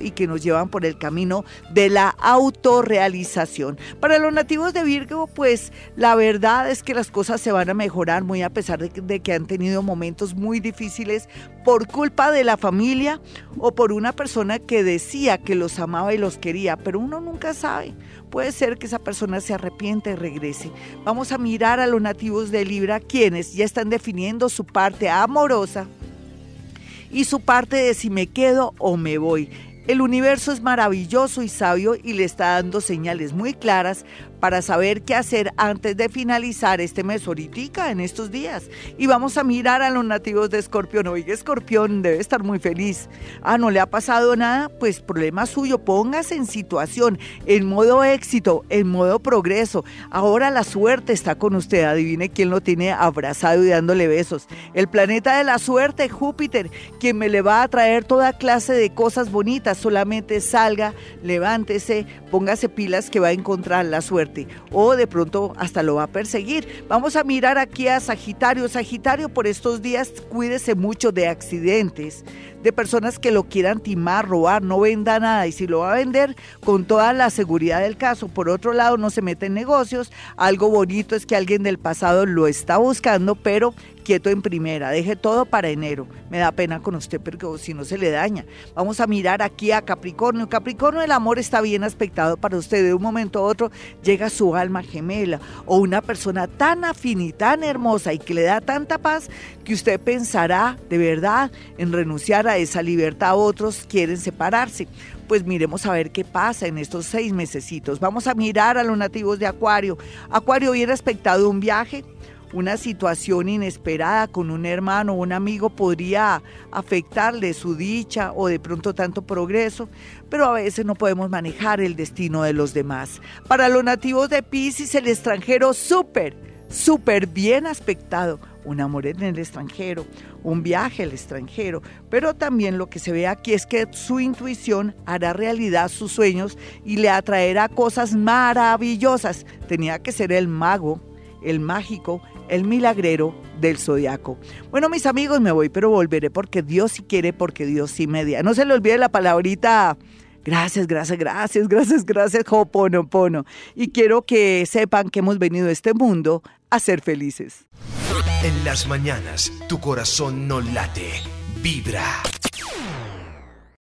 y que nos llevan por el camino de la autorrealización. Para los nativos de Virgo, pues la verdad es que las cosas se van a mejorar muy a pesar de, de que han tenido momentos muy difíciles por culpa de la familia o por una persona que decía que los amaba y los quería, pero uno nunca sabe. Puede ser que esa persona se arrepiente y regrese. Vamos a mirar a los nativos de Libra, quienes ya están definiendo su parte amorosa y su parte de si me quedo o me voy. El universo es maravilloso y sabio y le está dando señales muy claras para saber qué hacer antes de finalizar este mes ahorita en estos días. Y vamos a mirar a los nativos de Escorpión. Oiga, Escorpión debe estar muy feliz. Ah, ¿no le ha pasado nada? Pues problema suyo. Póngase en situación, en modo éxito, en modo progreso. Ahora la suerte está con usted. Adivine quién lo tiene abrazado y dándole besos. El planeta de la suerte, Júpiter, quien me le va a traer toda clase de cosas bonitas. Solamente salga, levántese, póngase pilas que va a encontrar la suerte o de pronto hasta lo va a perseguir. Vamos a mirar aquí a Sagitario. Sagitario, por estos días cuídese mucho de accidentes, de personas que lo quieran timar, robar, no venda nada y si lo va a vender con toda la seguridad del caso. Por otro lado, no se mete en negocios. Algo bonito es que alguien del pasado lo está buscando, pero quieto en primera, deje todo para enero. Me da pena con usted porque si no se le daña. Vamos a mirar aquí a Capricornio. Capricornio, el amor está bien aspectado para usted. De un momento a otro llega su alma gemela o una persona tan afín y tan hermosa y que le da tanta paz que usted pensará de verdad en renunciar a esa libertad. Otros quieren separarse pues miremos a ver qué pasa en estos seis mesecitos. Vamos a mirar a los nativos de Acuario. Acuario viene aspectado un viaje, una situación inesperada con un hermano o un amigo podría afectarle su dicha o de pronto tanto progreso, pero a veces no podemos manejar el destino de los demás. Para los nativos de Pisces, el extranjero súper, súper bien aspectado un amor en el extranjero, un viaje al extranjero, pero también lo que se ve aquí es que su intuición hará realidad sus sueños y le atraerá cosas maravillosas. Tenía que ser el mago, el mágico, el milagrero del zodiaco. Bueno, mis amigos, me voy, pero volveré porque Dios sí quiere, porque Dios sí media. No se le olvide la palabrita. Gracias, gracias, gracias, gracias, gracias, Hoponopono. Y quiero que sepan que hemos venido a este mundo a ser felices. En las mañanas, tu corazón no late, vibra.